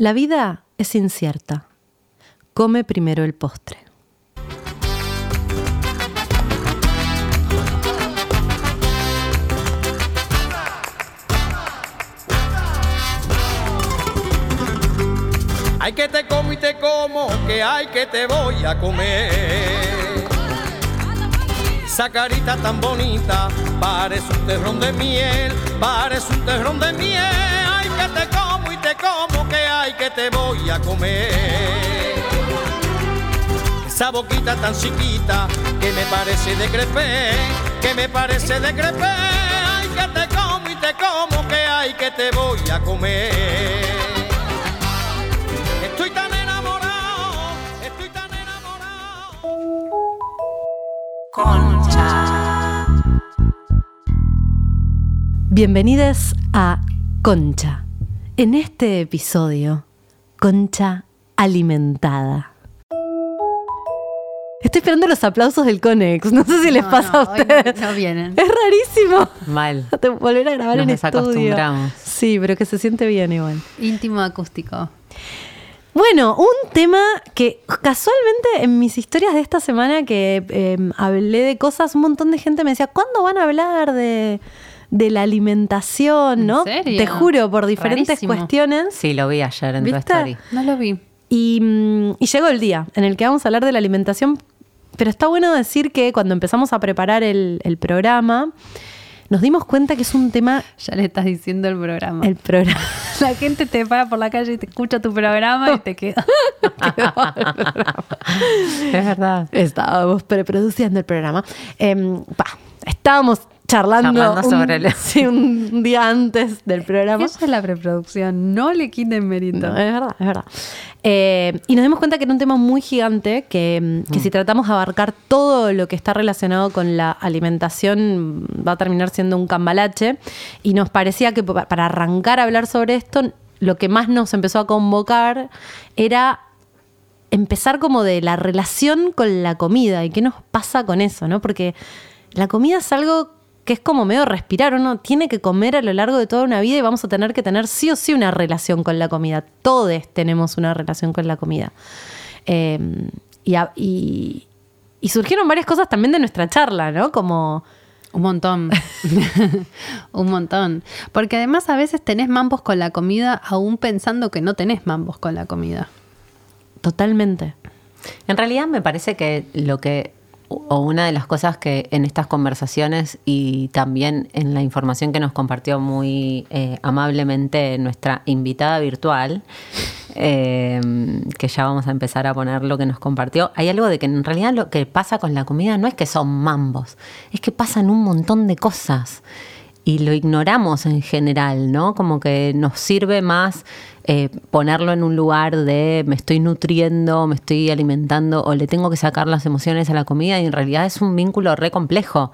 La vida es incierta. Come primero el postre. Hay que te como y te como, que hay que te voy a comer. Esa carita tan bonita, parece un terrón de miel, parece un terrón de miel. Ay, que te como, que hay que te voy a comer. Esa boquita tan chiquita, que me parece de crepé, que me parece de crepé. Ay, que te como y te como, que hay que te voy a comer. Estoy tan enamorado, estoy tan enamorado. Bienvenidos a Concha. En este episodio, Concha alimentada. Estoy esperando los aplausos del Conex. No sé si les No, pasa no, a ustedes. no- no vienen. Es rarísimo. Mal. Te volver a grabar Nos en estudio. Sí, pero que se siente bien igual. Íntimo acústico. Bueno, un tema que casualmente en mis historias de esta semana que eh, hablé de cosas, un montón de gente me decía, ¿cuándo van a hablar de, de la alimentación? ¿En ¿no? serio? Te juro, por diferentes Rarísimo. cuestiones. Sí, lo vi ayer en tu ¿Viste? story. No lo vi. Y, mm, y llegó el día en el que vamos a hablar de la alimentación, pero está bueno decir que cuando empezamos a preparar el, el programa, nos dimos cuenta que es un tema, Ya le estás diciendo el programa. el programa. La gente te para por la calle y te escucha tu programa y te queda. Es verdad. Estábamos preproduciendo el programa. Em, estábamos charlando, Charlando un, sobre el- sí, un día antes del programa. Esa es la preproducción. No le quiten mérito. No, es verdad, es verdad. Eh, y nos dimos cuenta que era un tema muy gigante, que, que si tratamos de abarcar todo lo que está relacionado con la alimentación, va a terminar siendo un cambalache. Y nos parecía que pa- para arrancar a hablar sobre esto, lo que más nos empezó a convocar era empezar como de la relación con la comida y qué nos pasa con eso, ¿no? Porque la comida es algo que es como medio respirar, uno tiene que comer a lo largo de toda una vida y vamos a tener que tener sí o sí una relación con la comida. Todos tenemos una relación con la comida. Eh, y, a- y- y surgieron varias cosas también de nuestra charla, ¿no? Como... Un montón. un montón. Porque además a veces tenés mambos con la comida, aún pensando que no tenés mambos con la comida. Totalmente. En realidad me parece que lo que, o una de las cosas que en estas conversaciones y también en la información que nos compartió muy eh, amablemente nuestra invitada virtual, eh, que ya vamos a empezar a poner lo que nos compartió, hay algo de que en realidad lo que pasa con la comida no es que son mambos, es que pasan un montón de cosas y lo ignoramos en general, ¿no? Como que nos sirve más eh, ponerlo en un lugar de me estoy nutriendo, me estoy alimentando o le tengo que sacar las emociones a la comida y en realidad es un vínculo re complejo.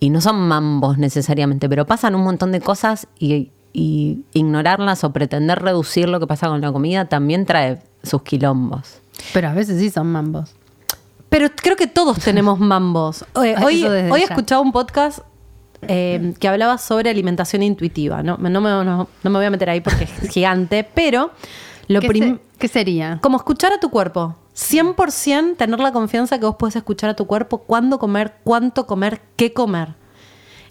Y no son mambos necesariamente, pero pasan un montón de cosas y, y ignorarlas o pretender reducir lo que pasa con la comida también trae sus quilombos. Pero a veces sí son mambos. Pero creo que todos tenemos mambos. Hoy desde hoy he escuchado un podcast eh, que hablaba sobre alimentación intuitiva. No, no, me, no- no me voy a meter ahí porque es gigante, pero lo ¿Qué, prim- se- qué sería? como escuchar a tu cuerpo. 100% tener la confianza que vos podés escuchar a tu cuerpo cuándo comer, cuánto comer, qué comer.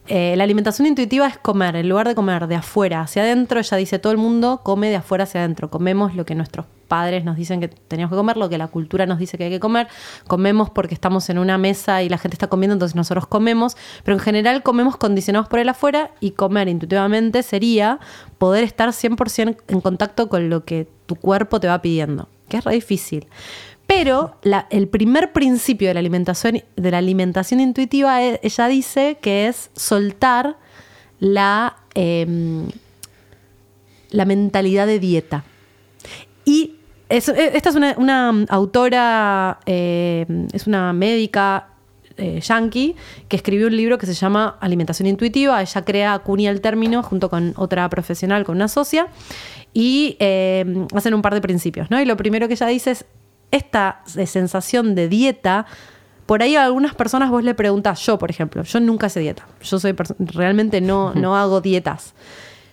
Eh, la alimentación intuitiva es comer, en lugar de comer de afuera hacia adentro, ella dice todo el mundo come de afuera hacia adentro. Comemos lo que nuestros padres nos dicen que teníamos que comer, lo que la cultura nos dice que hay que comer. Comemos porque estamos en una mesa y la gente está comiendo, entonces nosotros comemos. Pero en general comemos condicionados por el afuera y comer intuitivamente sería poder estar 100% en contacto con lo que tu cuerpo te va pidiendo, que es re difícil. Pero el primer principio de la alimentación, de la alimentación intuitiva, e- ella dice que es soltar la, em, la mentalidad de dieta. Y es- e- esta es una, una autora, eh, es una médica eh, yankee que escribió un libro que se llama Alimentación Intuitiva. Ella crea, acuña el término junto con otra profesional, con una socia, y eh, hacen un par de principios. ¿no? Y lo primero que ella dice es, esta eh, sensación de dieta, por ahí a algunas personas vos le preguntás, yo por ejemplo, yo nunca hice dieta, yo soy realmente no, no hago dietas.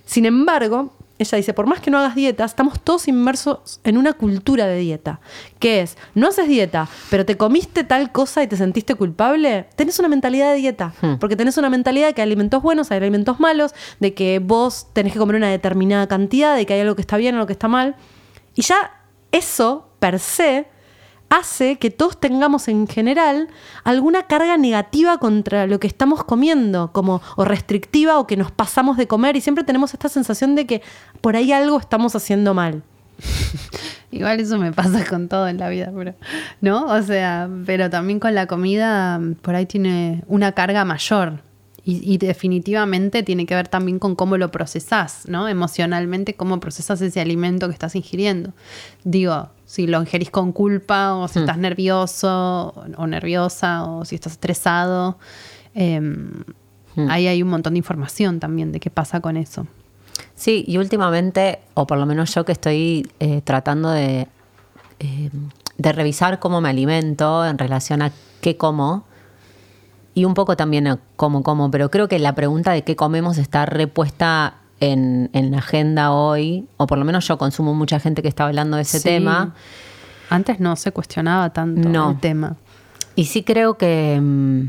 Sin embargo, ella dice, por más que no hagas dieta, estamos todos inmersos en una cultura de dieta, que es, no haces dieta, pero te comiste tal cosa y te sentiste culpable, tenés una mentalidad de dieta, Hmm. porque tenés una mentalidad de que hay alimentos buenos, hay alimentos malos, de que vos tenés que comer una determinada cantidad, de que hay algo que está bien o algo que está mal, y ya eso, per se, hace que todos tengamos en general alguna carga negativa contra lo que estamos comiendo, como o restrictiva o que nos pasamos de comer y siempre tenemos esta sensación de que por ahí algo estamos haciendo mal. Igual eso me pasa con todo en la vida, pero, ¿no? O sea, pero también con la comida por ahí tiene una carga mayor. Y, y definitivamente tiene que ver también con cómo lo procesás, ¿no? Emocionalmente, cómo procesas ese alimento que estás ingiriendo. Digo, si lo ingerís con culpa o si estás nervioso o nerviosa o si estás estresado. em, Ahí hay un montón de información también de qué pasa con eso. Sí, y últimamente, o por lo menos yo que estoy eh, tratando de, eh, de revisar cómo me alimento en relación a qué como, y un poco también a cómo como, pero creo que la pregunta de qué comemos está repuesta en, en la agenda hoy, o por lo menos yo consumo mucha gente que está hablando de ese Sí. tema. Antes no se cuestionaba tanto No. el tema. Y sí creo que, mm,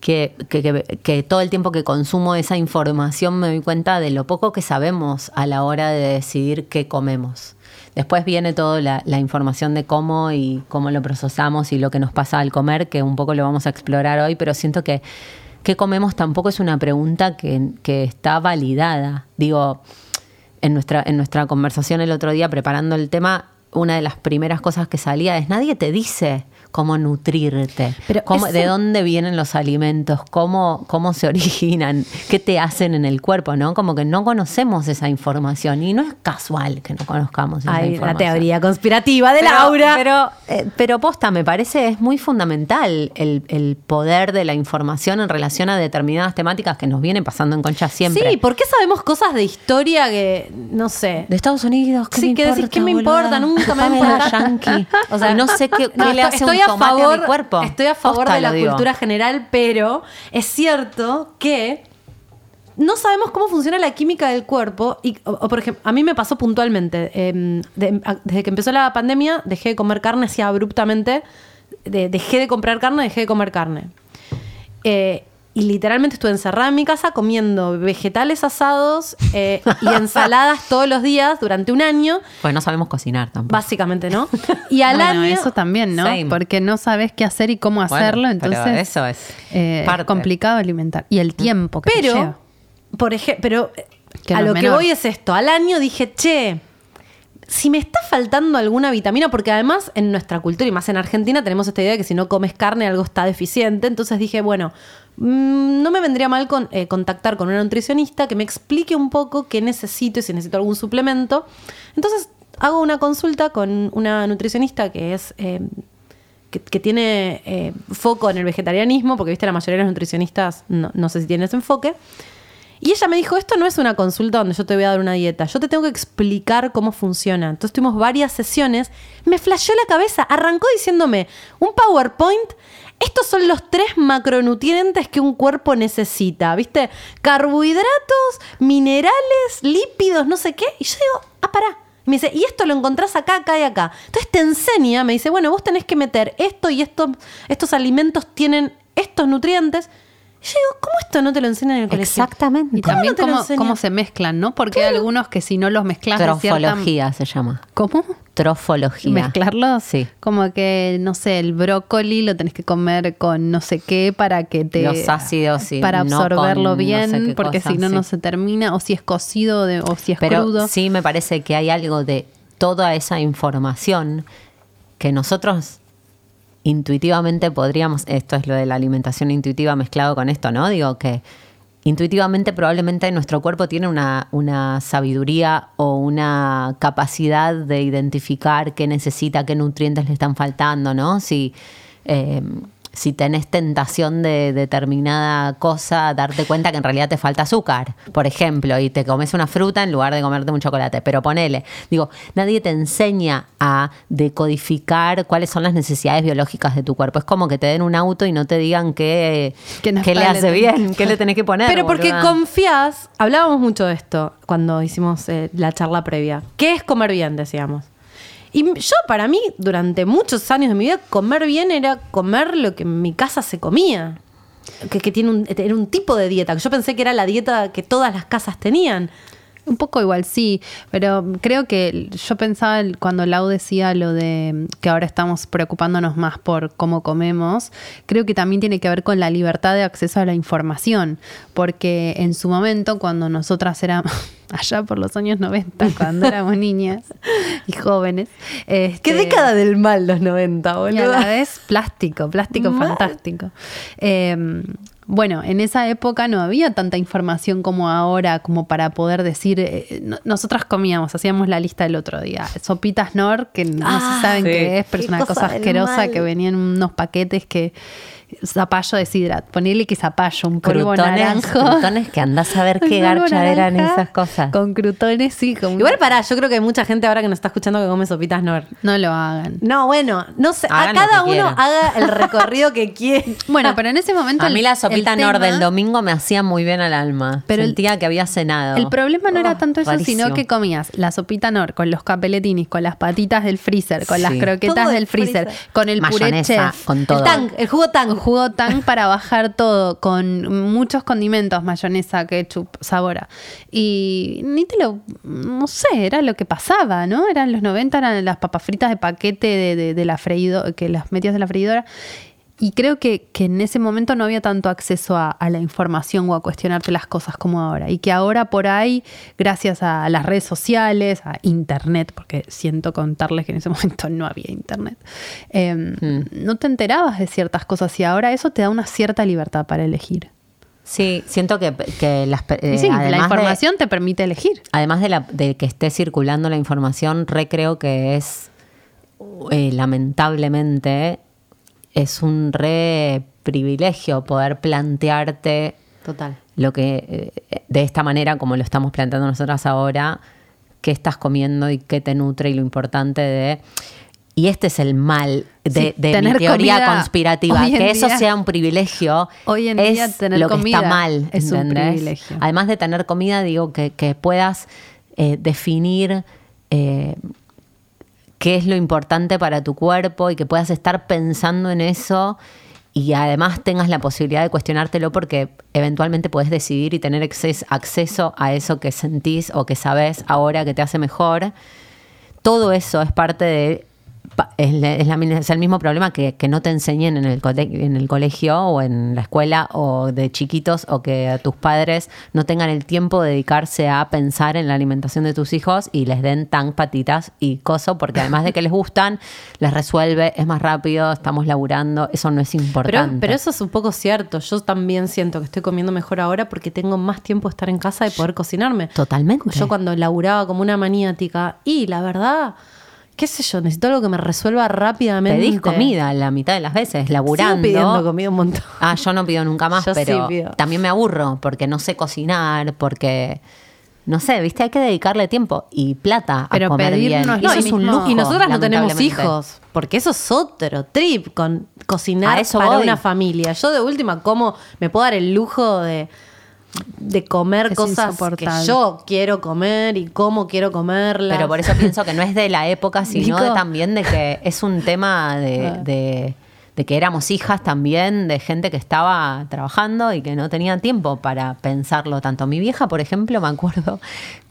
que, que- que- que todo el tiempo que consumo esa información me doy cuenta de lo poco que sabemos a la hora de decidir qué comemos. Después viene toda la, la información de cómo y cómo lo procesamos y lo que nos pasa al comer, que un poco lo vamos a explorar hoy, pero siento que qué comemos tampoco es una pregunta que, que está validada. Digo, en nuestra, en nuestra conversación el otro día preparando el tema, una de las primeras cosas que salía es nadie te dice cómo nutrirte, Pero cómo- eso- de dónde vienen los alimentos, cómo, cómo se originan, qué te hacen en el cuerpo, ¿no? Como que no conocemos esa información y no es casual que no conozcamos esa Hay la información. teoría conspirativa de Pero- Laura. Pero, eh, pero posta, me parece es muy fundamental el, el poder de la información en relación a determinadas temáticas que nos vienen pasando en concha siempre. Sí, ¿por qué sabemos cosas de historia que, no sé? De Estados Unidos, ¿qué Sí, me que decís, importa, ¿qué me boluda? importa? Nunca me va a Pamela importar. Yankee. O sea, no sé qué, le hace estoy un a favor, mi cuerpo. Estoy a favor Posta de la cultura general, pero es cierto que no sabemos cómo funciona la química del cuerpo. Y, o, o, por ejemplo, a mí me pasó puntualmente. eh, de- a- desde que empezó la pandemia, dejé de comer carne así abruptamente. De- dejé de comprar carne, dejé de comer carne. Eh, y literalmente estuve encerrada en mi casa comiendo vegetales asados eh, y ensaladas todos los días durante un año. Pues no sabemos cocinar tampoco. Básicamente, ¿no? Y al bueno, año. eso también, ¿no? Same. Porque no sabes qué hacer y cómo Bueno, hacerlo, pero entonces eso es eh, parte. complicado alimentar. Y el tiempo que te Pero, lleva. por ejemplo, pero Que a lo que voy es esto. Al año dije, che, si me está faltando alguna vitamina, porque además en nuestra cultura y más en Argentina tenemos esta idea de que si no comes carne algo está deficiente. Entonces dije, bueno, no me vendría mal eh, contactar con una nutricionista que me explique un poco qué necesito y si necesito algún suplemento. Entonces hago una consulta con una nutricionista que es... eh, que tiene eh, foco en el vegetarianismo, porque viste la mayoría de los nutricionistas no, no sé si tienen ese enfoque. Y ella me dijo, esto no es una consulta donde yo te voy a dar una dieta, yo te tengo que explicar cómo funciona. Entonces tuvimos varias sesiones, me flasheó la cabeza, arrancó diciéndome un PowerPoint, estos son los tres macronutrientes que un cuerpo necesita, ¿viste? Carbohidratos, minerales, lípidos, no sé qué. Y yo digo, ah, pará. Y Me dice, y esto lo encontrás acá, acá y acá. Entonces te enseña, me dice, bueno, vos tenés que meter esto y estos, estos alimentos tienen estos nutrientes. Y yo digo, ¿cómo esto no te lo enseñan en el colegio? Exactamente. Y ¿Cómo también no te lo cómo, se mezclan, ¿no? Porque hay algunos que si no los mezclas cierta- Trofología se llama. ¿Cómo? Trofología. ¿Mezclarlos? Sí. Como que, no sé, el brócoli lo tenés que comer con no sé qué para que te... Los ácidos y Para absorberlo no bien, sé porque cosa, si no, no se termina. O si es cocido de- o si es Pero crudo. sí me parece que hay algo de toda esa información que nosotros intuitivamente podríamos, esto es lo de la alimentación intuitiva mezclado con esto, ¿no? Digo que intuitivamente probablemente nuestro cuerpo tiene una, una sabiduría o una capacidad de identificar qué necesita, qué nutrientes le están faltando, ¿no? Si, eh, si tenés tentación de determinada cosa, darte cuenta que en realidad te falta azúcar, por ejemplo, y te comes una fruta en lugar de comerte un chocolate. Pero ponele, digo, nadie te enseña a decodificar cuáles son las necesidades biológicas de tu cuerpo. Es como que te den un auto y no te digan qué, ¿Qué qué le hace bien, qué le tenés que poner. Pero porque boluda. confías, hablábamos mucho de esto cuando hicimos eh, la charla previa. ¿Qué es comer bien? Decíamos. Y yo, para mí, durante muchos años de mi vida, comer bien era comer lo que en mi casa se comía. Que, que tiene un, era un tipo de dieta. Yo pensé que era la dieta que todas las casas tenían. Un poco igual, sí, pero creo que yo pensaba cuando Lau decía lo de que ahora estamos preocupándonos más por cómo comemos, creo que también tiene que ver con la libertad de acceso a la información, porque en su momento, cuando nosotras éramos, allá por los años 90, cuando éramos niñas y jóvenes, ¿Qué este, década del mal los 90, y a boludo? la vez plástico, plástico Mal. fantástico. Eh, bueno, en esa época no había tanta información como ahora, como para poder decir, eh, no- nosotras comíamos, hacíamos la lista el otro día, sopitas Nor, que no Ah, se saben sí. qué es, pero es una cosa asquerosa que venían en unos paquetes que zapallo de sidra, ponerle que zapallo, un polvo Crutones, naranjo. crutones que andás a ver qué garcha eran esas cosas. Con crutones, sí, como Igual pará, yo creo que hay mucha gente ahora que nos está escuchando que come sopitas Nor. no lo hagan. No, bueno, no sé, a Hagan cada uno quieran. haga el recorrido que quiere. Bueno, pero en ese momento A el- mí la el sopita tema- Nor del domingo me hacía muy bien al alma. Pero el- Sentía que había cenado. El problema no era Oh, tanto eso, rarísimo. sino que comías la sopita Nor con los capeletinis, con las patitas del freezer, con Sí. las croquetas Todo del freezer, freezer. con el puré Mayonesa, chef, con todo. El tang, el jugo tang. Un jugo tan para bajar todo, con muchos condimentos, mayonesa, ketchup, sabora. Y ni te lo, no sé, era lo que pasaba, ¿no? Eran los 90, eran las papas fritas de paquete de, de- de la freidora, que las metías de la freidora. Y creo que, que en ese momento no había tanto acceso a, a la información o a cuestionarte las cosas como ahora. Y que ahora por ahí, gracias a las redes sociales, a internet, porque siento contarles que en ese momento no había internet, eh, no te enterabas de ciertas cosas y ahora eso te da una cierta libertad para elegir. Sí, siento que, que las, eh, sí, la de- información te permite elegir. Además de, la- de que esté circulando la información, re creo que es, eh, lamentablemente, es un re privilegio poder plantearte Total. lo que, eh, de esta manera, como lo estamos planteando nosotras ahora, qué estás comiendo y qué te nutre y lo importante de... Y este es el mal de, Sí, de mi tener teoría conspirativa, que eso sea un privilegio hoy en es día tener lo que comida está mal. es un privilegio. Además de tener comida, digo que, que puedas eh, definir eh, qué es lo importante para tu cuerpo y que puedas estar pensando en eso y además tengas la posibilidad de cuestionártelo porque eventualmente puedes decidir y tener acces- acceso a eso que sentís o que sabes ahora que te hace mejor. Todo eso es parte de... Es, es la es el mismo problema que, que no te enseñen en el, en el colegio o en la escuela o de chiquitos o que tus padres no tengan el tiempo de dedicarse a pensar en la alimentación de tus hijos y les den tan patitas y coso porque además de que les gustan, les resuelve, es más rápido, estamos laburando, eso no es Pero, importante. pero eso es un poco cierto. Yo también siento que estoy comiendo mejor ahora porque tengo más tiempo de estar en casa y poder cocinarme. Totalmente. Yo cuando laburaba como una maniática, y la verdad, qué sé yo, necesito algo que me resuelva rápidamente. Pedís comida la mitad de las veces, Sigo laburando. pidiendo comida un montón. Ah, yo no pido nunca más, Yo pero también me aburro porque no sé cocinar, porque no sé, viste, hay que dedicarle tiempo y plata a comer pedir bien. no es un lujo, y nosotras no tenemos hijos, porque eso es otro trip con cocinar eso para voy. una familia. Yo de última como me puedo dar el lujo de de comer Es cosas que yo quiero comer y cómo quiero comerlas. Pero por eso pienso que no es de la época, sino de también de que es un tema de, Ah. de- de que éramos hijas también de gente que estaba trabajando y que no tenía tiempo para pensarlo tanto. Mi vieja, por ejemplo, me acuerdo,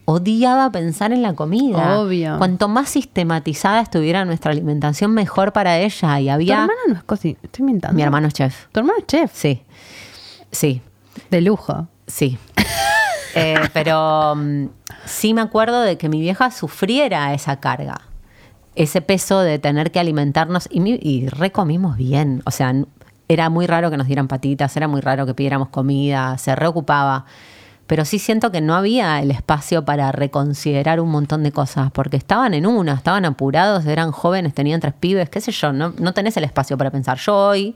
odiaba pensar en la comida. Obvio. Cuanto más sistematizada estuviera nuestra alimentación, mejor para ella. Y Tu había... hermana no es cocina, estoy inventando. Mi hermano es chef. Tu hermano es chef, Sí, sí. de lujo. Sí. Eh, pero mm, sí me acuerdo de que mi vieja sufriera esa carga, ese peso de tener que alimentarnos y, mi- y recomimos bien. O sea, era muy raro que nos dieran patitas, era muy raro que pidiéramos comida, se reocupaba. Pero sí siento que no había el espacio para reconsiderar un montón de cosas, porque estaban en una, estaban apurados, eran jóvenes, tenían tres pibes, qué sé yo, no, no tenés el espacio para pensar. Yo hoy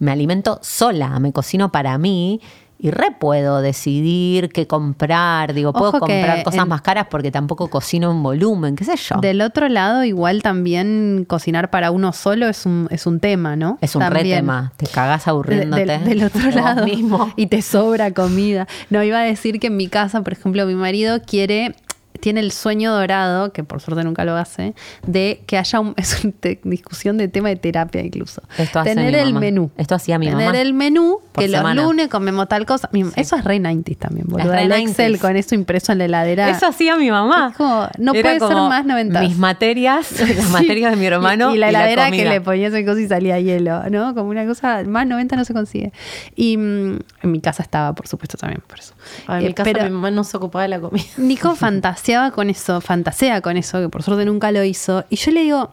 me alimento sola, me cocino para mí y re puedo decidir qué comprar. Digo, puedo Ojo comprar cosas en- más caras porque tampoco cocino en volumen, qué sé yo. Del otro lado, igual también cocinar para uno solo es un, es un tema, ¿no? es un re tema. Te cagás De- aburriéndote. del, otro lado mismo. y te sobra comida. No, iba a decir que en mi casa, por ejemplo, mi marido quiere, tiene el sueño dorado, que por suerte nunca lo hace, de que haya un, es una te- discusión de tema de terapia incluso. Esto hace Tener mi el mamá. menú. Esto hacía mi Tener mamá. el menú, Por que los lunes comemos tal cosa. Mi- Eso es re 90 también, boludo. re El 90s. Excel con eso impreso en la heladera. Eso hacía mi mamá. Es como, no Era puede ser más 90. Mis materias, las Sí. materias de mi hermano. Y, y la heladera que le ponías en cosa y salía hielo, ¿no? Como una cosa, más 90 no se consigue. Y mm, en mi casa estaba, por supuesto, también por eso. En Eh, mi casa pero mi mamá no se ocupaba de la comida. Nico fantaseaba con eso, fantasea con eso, que por suerte nunca lo hizo. Y yo le digo,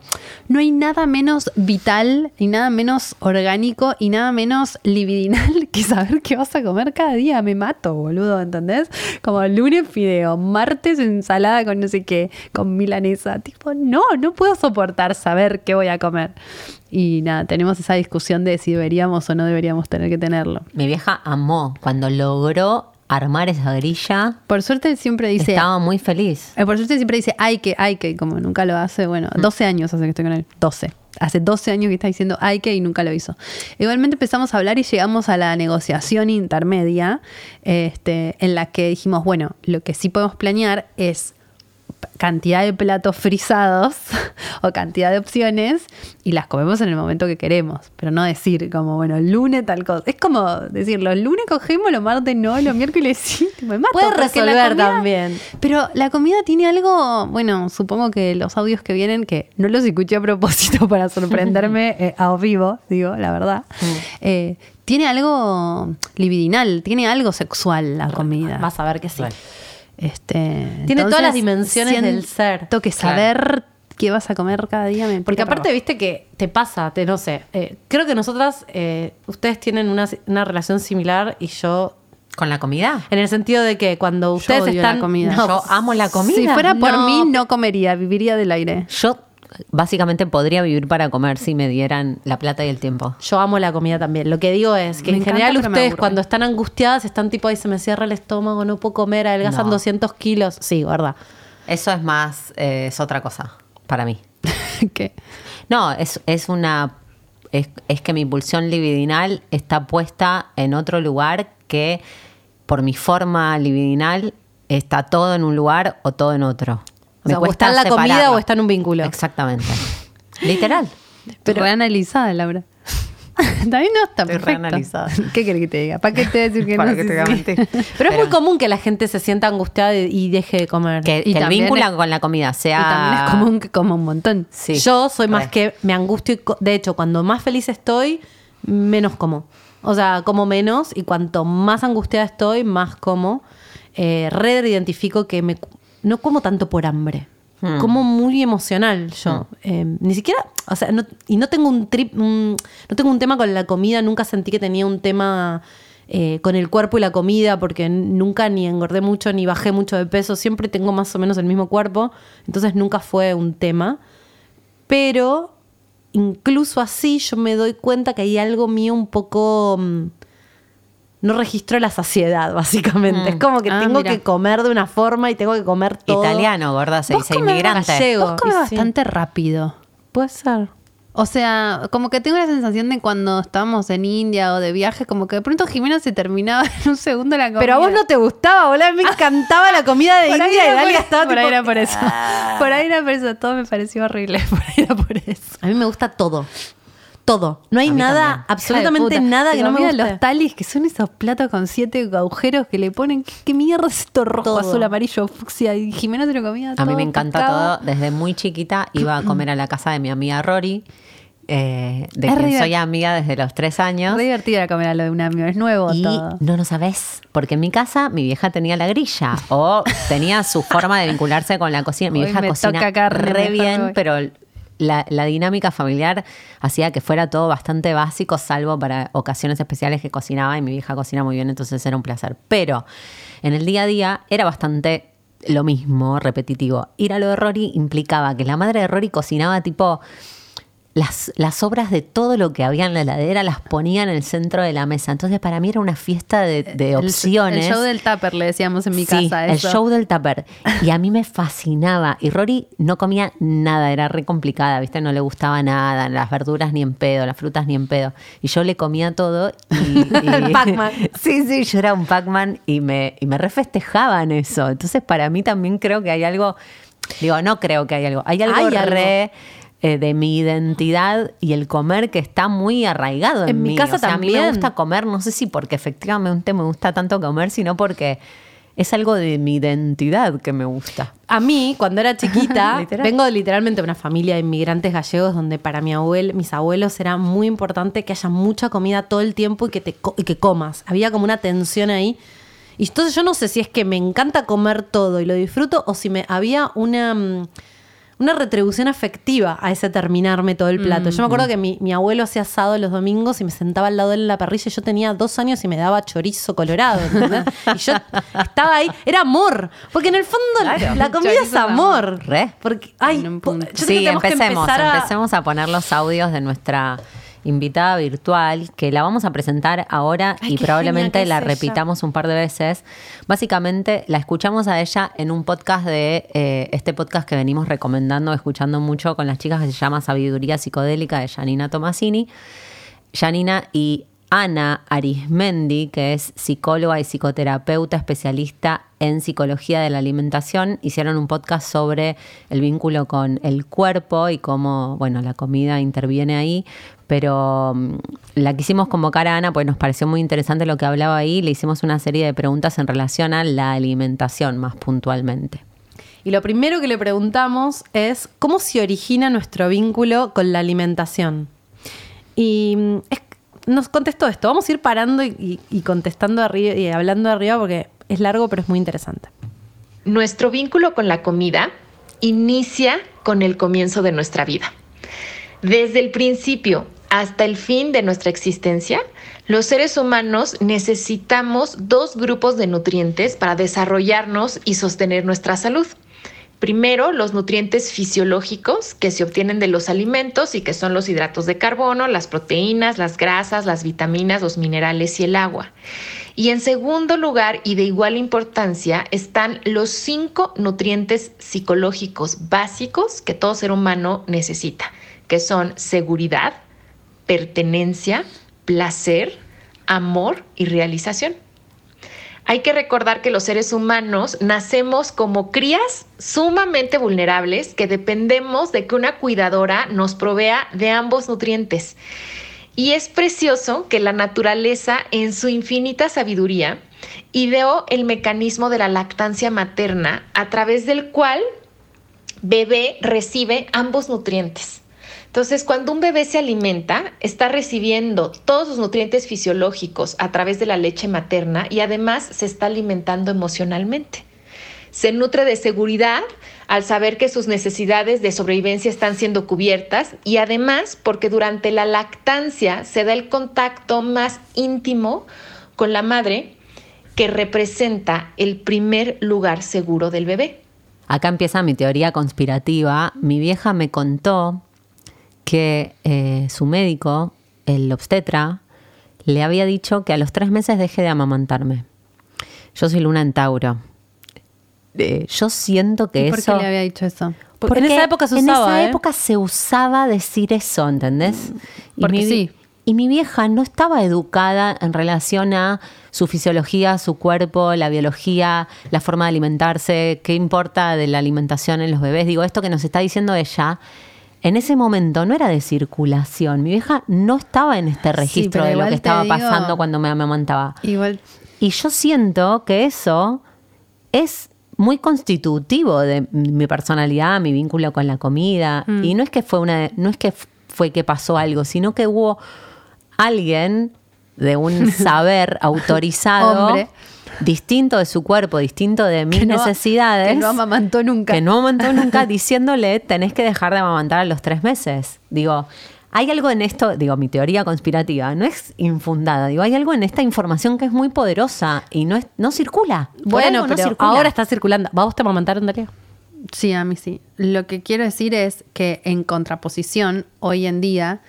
no hay nada menos vital y nada menos orgánico y nada menos libidinal que saber qué vas a comer cada día. Me mato, boludo, ¿entendés? Como lunes fideo, martes ensalada con no sé qué, con milanesa. Tipo, no, no puedo soportar saber qué voy a comer. Y nada, tenemos esa discusión de si deberíamos o no deberíamos tener que tenerlo. Mi vieja amó cuando logró armar esa grilla. Por suerte siempre dice... estaba muy feliz. Eh, Por suerte siempre dice hay que, hay que, como nunca lo hace, bueno, Mm. 12 años hace que estoy con él, 12. Hace 12 años que está diciendo hay que y nunca lo hizo. Igualmente empezamos a hablar y llegamos a la negociación intermedia, este, en la que dijimos, bueno, lo que sí podemos planear es cantidad de platos frisados o cantidad de opciones y las comemos en el momento que queremos, pero no decir como, bueno, el lunes tal cosa. Es como decir, los lunes cogemos, los martes no, los miércoles sí. Me mato, Puede resolver comida- también. pero la comida tiene algo, bueno, supongo que los audios que vienen, que no los escuché a propósito para sorprenderme eh, a vivo, digo, la verdad, Mm. eh, tiene algo libidinal, tiene algo sexual la comida. Vas a ver que sí. Este, Tiene todas las dimensiones del ser. Siento que Claro. saber qué vas a comer cada día me Porque aparte, viste que te pasa, te no sé. eh, creo que nosotras, eh, ustedes tienen una, una relación similar y yo. ¿Con la comida? En el sentido de que cuando ustedes odio están. la comida. No, Yo amo la comida. Si fuera por No. mí, no comería, viviría del aire. Yo básicamente podría vivir para comer si me dieran la plata y el tiempo. Yo amo la comida también. Lo que digo es que Me en encanta, general ustedes cuando están angustiadas están tipo ahí se me cierra el estómago, no puedo comer, adelgazan No. 200 kilos. Sí, verdad. Eso es más, eh, es otra cosa para mí. ¿Qué? No, es, es una. Es, es que mi pulsión libidinal está puesta en otro lugar que por mi forma libidinal está todo en un lugar o todo en otro. O sea, o está en la comida o está en un vínculo. Exactamente. Literal. Pero reanalizada, Laura. También no está Estoy reanalizada. ¿Qué querés que te diga? ¿Para qué te voy a decir que Para no? que Sí, te diga sí. mentir. Pero es muy común que la gente se sienta angustiada y- deje de comer. Que, Y que es- con la comida sea. Y también es común que coma un montón. Sí. Yo soy más que me angustio. y De hecho, cuando más feliz estoy, menos como. O sea, como menos y cuanto más angustiada estoy, más como. Eh, re identifico que me, no como tanto por hambre. Hmm. Como muy emocional yo. Eh, ni siquiera, o sea, no- y no tengo un trip, un- no tengo un tema con la comida, nunca sentí que tenía un tema eh, con el cuerpo y la comida, porque nunca ni engordé mucho ni bajé mucho de peso, siempre tengo más o menos el mismo cuerpo, entonces nunca fue un tema. Pero incluso así yo me doy cuenta que hay algo mío un poco... mm, no registro la saciedad, básicamente. Mm. Es como que Ah, tengo mira. que comer de una forma y tengo que comer todo. Italiano, gorda, se dice inmigrante. gallego. Vos comes sí. bastante rápido. Puede ser. O sea, como que tengo la sensación de cuando estábamos en India o de viaje, como que de pronto Jimena se terminaba en un segundo la comida. Pero a vos no te gustaba, boludo. Me encantaba la comida de Por India y Dalia estaba por ahí era por eso. "Ah". Por ahí era por eso. Todo me pareció horrible. Por ahí era por eso. A mí me gusta todo. Todo. No hay nada, también. absolutamente nada que no me guste. los talis, que son esos platos con siete agujeros que le ponen. ¿Qué, qué mierda es esto rojo, Todo. azul, amarillo, fucsia? Y Jimena se lo comía A todo. mí me encanta pescado. todo. Desde muy chiquita iba a comer a la casa de mi amiga Rory, eh, de Es quien soy amiga desde los tres años. Re divertida la comer a lo de un amigo. Es nuevo Y todo. no lo sabes, porque en mi casa mi vieja tenía la grilla o tenía su forma de vincularse con la cocina. Mi Hoy vieja me cocina toca re bien, pero la, dinámica familiar hacía que fuera todo bastante básico, salvo para ocasiones especiales que cocinaba y mi vieja cocina muy bien, entonces era un placer. Pero en el día a día era bastante lo mismo, repetitivo. Ir a lo de Rory implicaba que la madre de Rory cocinaba tipo las, las obras de todo lo que había en la heladera las ponía en el centro de la mesa. Entonces para mí era una fiesta de, opciones. El, show del tupper, le decíamos en mi Sí, casa. el show del tupper. Y a mí me fascinaba. Y Rory no comía nada, era re complicada, ¿viste? No le gustaba nada, las verduras ni en pedo, las frutas ni en pedo. Y yo le comía todo. Y, y- Pac-Man. Sí, sí, yo era un Pac-Man y me, y me refestejaban eso. Entonces, para mí también creo que hay algo. Digo, no creo que hay algo. Hay algo Hay algo. re. Eh, de mi identidad y el comer que está muy arraigado en, En mi casa O sea, A mí me también. gusta comer, no sé si porque efectivamente me gusta tanto comer, sino porque es algo de mi identidad que me gusta. A mí, cuando era chiquita, Literal. vengo literalmente de una familia de inmigrantes gallegos donde para mi abuelo, mis abuelos era muy importante que haya mucha comida todo el tiempo y que, te, y que comas. Había como una tensión ahí. Y entonces yo no sé si es que me encanta comer todo y lo disfruto o si me había una, mm, una retribución afectiva a ese terminarme todo el plato. Yo me acuerdo que mi, mi abuelo hacía asado los domingos y me sentaba al lado de él en la parrilla. y Yo tenía dos años y me daba chorizo colorado. ¿entendés? y yo estaba ahí. Era amor. Porque en el fondo Claro. la comida es amor. Re. Porque, ay, En un po- punto. yo creo que Sí, que empecemos, empezar a- empecemos a poner los audios de nuestra invitada virtual, que la vamos a presentar ahora Ay, y probablemente la ella. repitamos un par de veces. Básicamente la escuchamos a ella en un podcast de eh, este podcast que venimos recomendando, escuchando mucho con las chicas que se llama Sabiduría Psicodélica de Janina Tomasini. Janina y Ana Arismendi, que es psicóloga y psicoterapeuta especialista en psicología de la alimentación, hicieron un podcast sobre el vínculo con el cuerpo y cómo, bueno, la comida interviene ahí. Pero mm, la quisimos convocar a Ana, pues nos pareció muy interesante lo que hablaba ahí. Le hicimos una serie de preguntas en relación a la alimentación más puntualmente. Y lo primero que le preguntamos es cómo se origina nuestro vínculo con la alimentación. Y mm, es- nos contestó esto. Vamos a ir parando y, y- y contestando arriba y hablando arriba porque es largo, pero es muy interesante. Nuestro vínculo con la comida inicia con el comienzo de nuestra vida. Desde el principio hasta el fin de nuestra existencia, los seres humanos necesitamos dos grupos de nutrientes para desarrollarnos y sostener nuestra salud. Primero, los nutrientes fisiológicos que se obtienen de los alimentos y que son los hidratos de carbono, las proteínas, las grasas, las vitaminas, los minerales y el agua. Y en segundo lugar, y de igual importancia, están los cinco nutrientes psicológicos básicos que todo ser humano necesita, que son seguridad, pertenencia, placer, amor y realización. Hay que recordar que los seres humanos nacemos como crías sumamente vulnerables que dependemos de que una cuidadora nos provea de ambos nutrientes. Y es precioso que la naturaleza, en su infinita sabiduría, ideó el mecanismo de la lactancia materna a través del cual bebé recibe ambos nutrientes. Entonces, cuando un bebé se alimenta, está recibiendo todos los nutrientes fisiológicos a través de la leche materna y además se está alimentando emocionalmente. Se nutre de seguridad al saber que sus necesidades de sobrevivencia están siendo cubiertas y además porque durante la lactancia se da el contacto más íntimo con la madre que representa el primer lugar seguro del bebé. Acá empieza mi teoría conspirativa. Mi vieja me contó que eh, su médico, el obstetra, le había dicho que a los tres meses deje de amamantarme. Yo soy luna en Tauro. Eh, yo siento que ¿Y ¿Por eso... qué le había dicho eso? Porque en esa época se en usaba, esa ¿eh? época se usaba decir eso, ¿entendés? Y porque mi sí. Y mi vieja no estaba educada en relación a su fisiología, su cuerpo, la biología, la forma de alimentarse, qué importa de la alimentación en los bebés. Digo, esto que nos está diciendo ella, en ese momento no era de circulación. Mi vieja no estaba en este registro de lo que estaba digo- pasando cuando me amamantaba. Igual, Y yo siento que eso es muy constitutivo de mi personalidad, mi vínculo con la comida. Mm. Y no es que fue una, no es que fue que pasó algo, sino que hubo alguien de un saber autorizado, Hombre. Distinto de su cuerpo, distinto de mis Que no- necesidades, que no amamantó nunca. que no amamantó nunca, diciéndole tenés que dejar de amamantar a los tres meses. Digo, hay algo en esto, digo, mi teoría conspirativa no es infundada, digo, hay algo en esta información que es muy poderosa y no, es, no circula. Bueno, no pero circula. ahora está circulando. ¿Va vos te amamantaron, Darío? Sí, a mí sí. Lo que quiero decir es que en contraposición, hoy en día,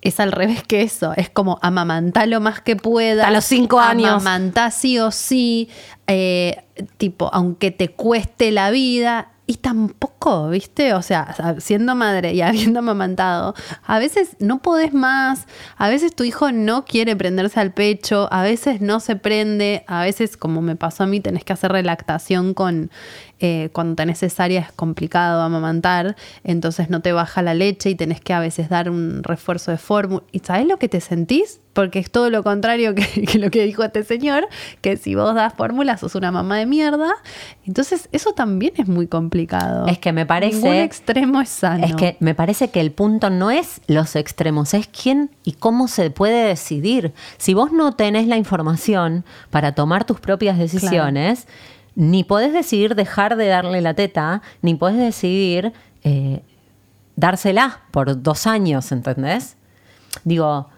es al revés que eso. Es como amamantá lo más que pueda. A los cinco años. Amamantá sí o sí. eh, tipo, aunque te cueste la vida. Y tampoco, ¿viste? O sea, siendo madre y habiendo amamantado, a veces no podés más, a veces tu hijo no quiere prenderse al pecho, a veces no se prende, a veces, como me pasó a mí, tenés que hacer relactación con eh, cuando tenés cesárea es complicado amamantar, entonces no te baja la leche y tenés que a veces dar un refuerzo de fórmula. ¿Y sabés lo que te sentís? Porque es todo lo contrario que, que lo que dijo este señor, que si vos das fórmula sos una mamá de mierda. Entonces eso también es muy complicado. Es que me parece- Ningún extremo es sano. Es que me parece que el punto no es los extremos, es quién y cómo se puede decidir. Si vos no tenés la información para tomar tus propias decisiones, ni podés decidir dejar de darle la teta, ni podés decidir eh, dársela por dos años, ¿entendés? Digo,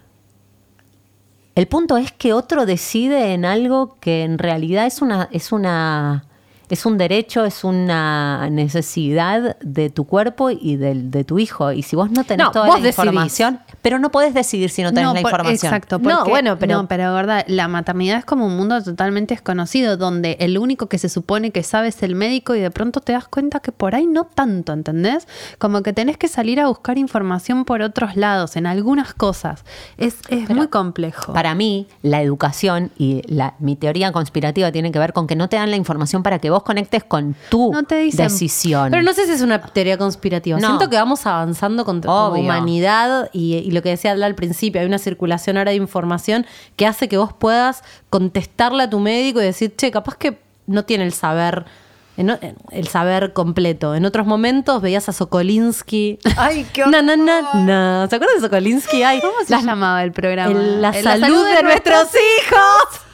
el punto es que otro decide en algo que en realidad es una, es una, es un derecho, es una necesidad de tu cuerpo y del, de tu hijo. Y si vos no tenés No, toda la decidís. información, pero no podés decidir si no tenés la por- información. Exacto. No, porque- bueno, pero- No, pero verdad, la maternidad es como un mundo totalmente desconocido, donde el único que se supone que sabe es el médico y de pronto te das cuenta que por ahí no tanto, ¿entendés? Como que tenés que salir a buscar información por otros lados, en algunas cosas. Es, es muy complejo. Para mí, la educación y la, mi teoría conspirativa tiene que ver con que no te dan la información para que vos conectes con tu No te dicen- decisión. Pero no sé si es una teoría conspirativa. No. Siento que vamos avanzando con como humanidad y, y lo que decía Adla al principio, hay una circulación ahora de información que hace que vos puedas contestarle a tu médico y decir, che, capaz que no tiene el saber. en o- El saber completo. En otros momentos veías a Sokolinsky. Ay, qué No, no, no, no. ¿Se acuerdan de Sokolinsky? Ay, ¿Cómo se las- llamaba el programa? el- la, El- salud de, nuestros hijos.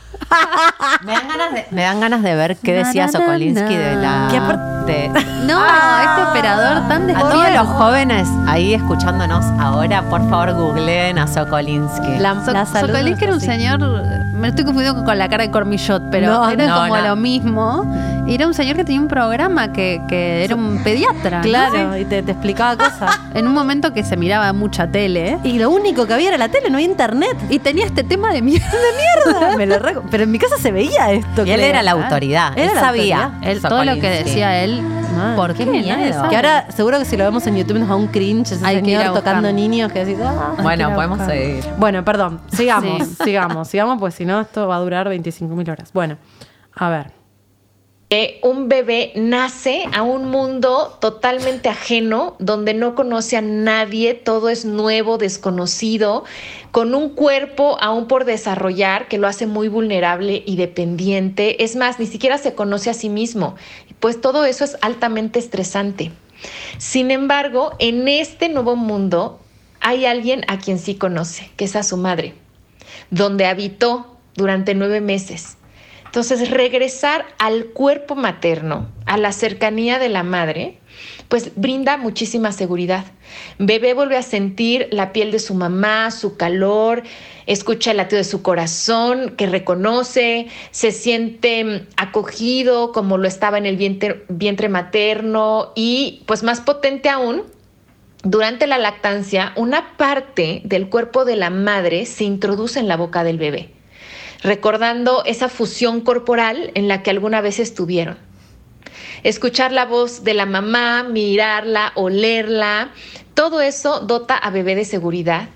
me, dan ganas de, me dan ganas de ver qué decía Sokolinsky de la. Aparte- de- No, este operador tan a todos los jóvenes ahí escuchándonos ahora, por favor, googleen a Sokolinsky. La, So- la salud de Sokolinsky era un señor, me estoy confundiendo con la cara de Cormillot, pero No, era no, como no. lo mismo. Era un señor que tenía un programa que, que era un pediatra. ¿no? Claro, y te, te explicaba cosas. En un momento que se miraba mucha tele. Y lo único que había era la tele, no había internet. Y tenía este tema de mierda. mierda. Me lo re- Pero en mi casa se veía esto. y él creo. era la autoridad. Él la sabía. autoridad. Él, todo lo que decía él. Mal, ¿Por qué qué? miedo. Nadie sabe. Que ahora, seguro que si lo vemos en YouTube nos da un cringe ese Hay que ir señor tocando niños que decís, ah, Bueno, podemos seguir. Bueno, perdón, sigamos, Sí. sigamos, sigamos, pues si no, esto va a durar 25.000 horas. Bueno, a ver. Un bebé nace a un mundo totalmente ajeno, donde no conoce a nadie, todo es nuevo, desconocido, con un cuerpo aún por desarrollar que lo hace muy vulnerable y dependiente. Es más, ni siquiera se conoce a sí mismo. Pues todo eso es altamente estresante. Sin embargo, en este nuevo mundo hay alguien a quien sí conoce, que es a su madre, donde habitó durante nueve meses. Entonces, regresar al cuerpo materno, a la cercanía de la madre, pues brinda muchísima seguridad. Bebé vuelve a sentir la piel de su mamá, su calor, escucha el latido de su corazón, que reconoce, se siente mm, acogido como lo estaba en el vientre, vientre materno y pues más potente aún, durante la lactancia, una parte del cuerpo de la madre se introduce en la boca del bebé recordando esa fusión corporal en la que alguna vez estuvieron. Escuchar la voz de la mamá, mirarla, olerla, todo eso dota a bebé de seguridad.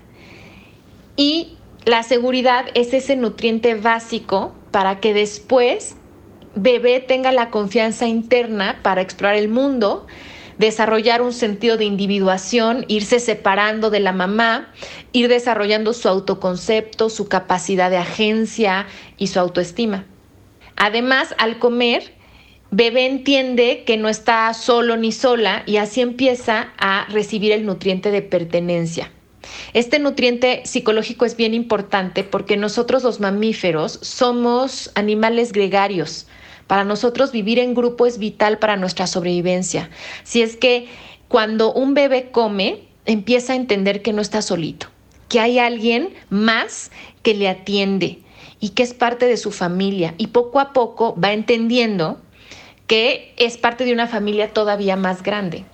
Y la seguridad es ese nutriente básico para que después bebé tenga la confianza interna para explorar el mundo, desarrollar un sentido de individuación, irse separando de la mamá, ir desarrollando su autoconcepto, su capacidad de agencia y su autoestima. Además, al comer, bebé entiende que no está solo ni sola y así empieza a recibir el nutriente de pertenencia. Este nutriente psicológico es bien importante porque nosotros los mamíferos somos animales gregarios. Para nosotros vivir en grupo es vital para nuestra sobrevivencia. Si es que cuando un bebé come, empieza a entender que no está solito, que hay alguien más que le atiende y que es parte de su familia. Y poco a poco va entendiendo que es parte de una familia todavía más grande.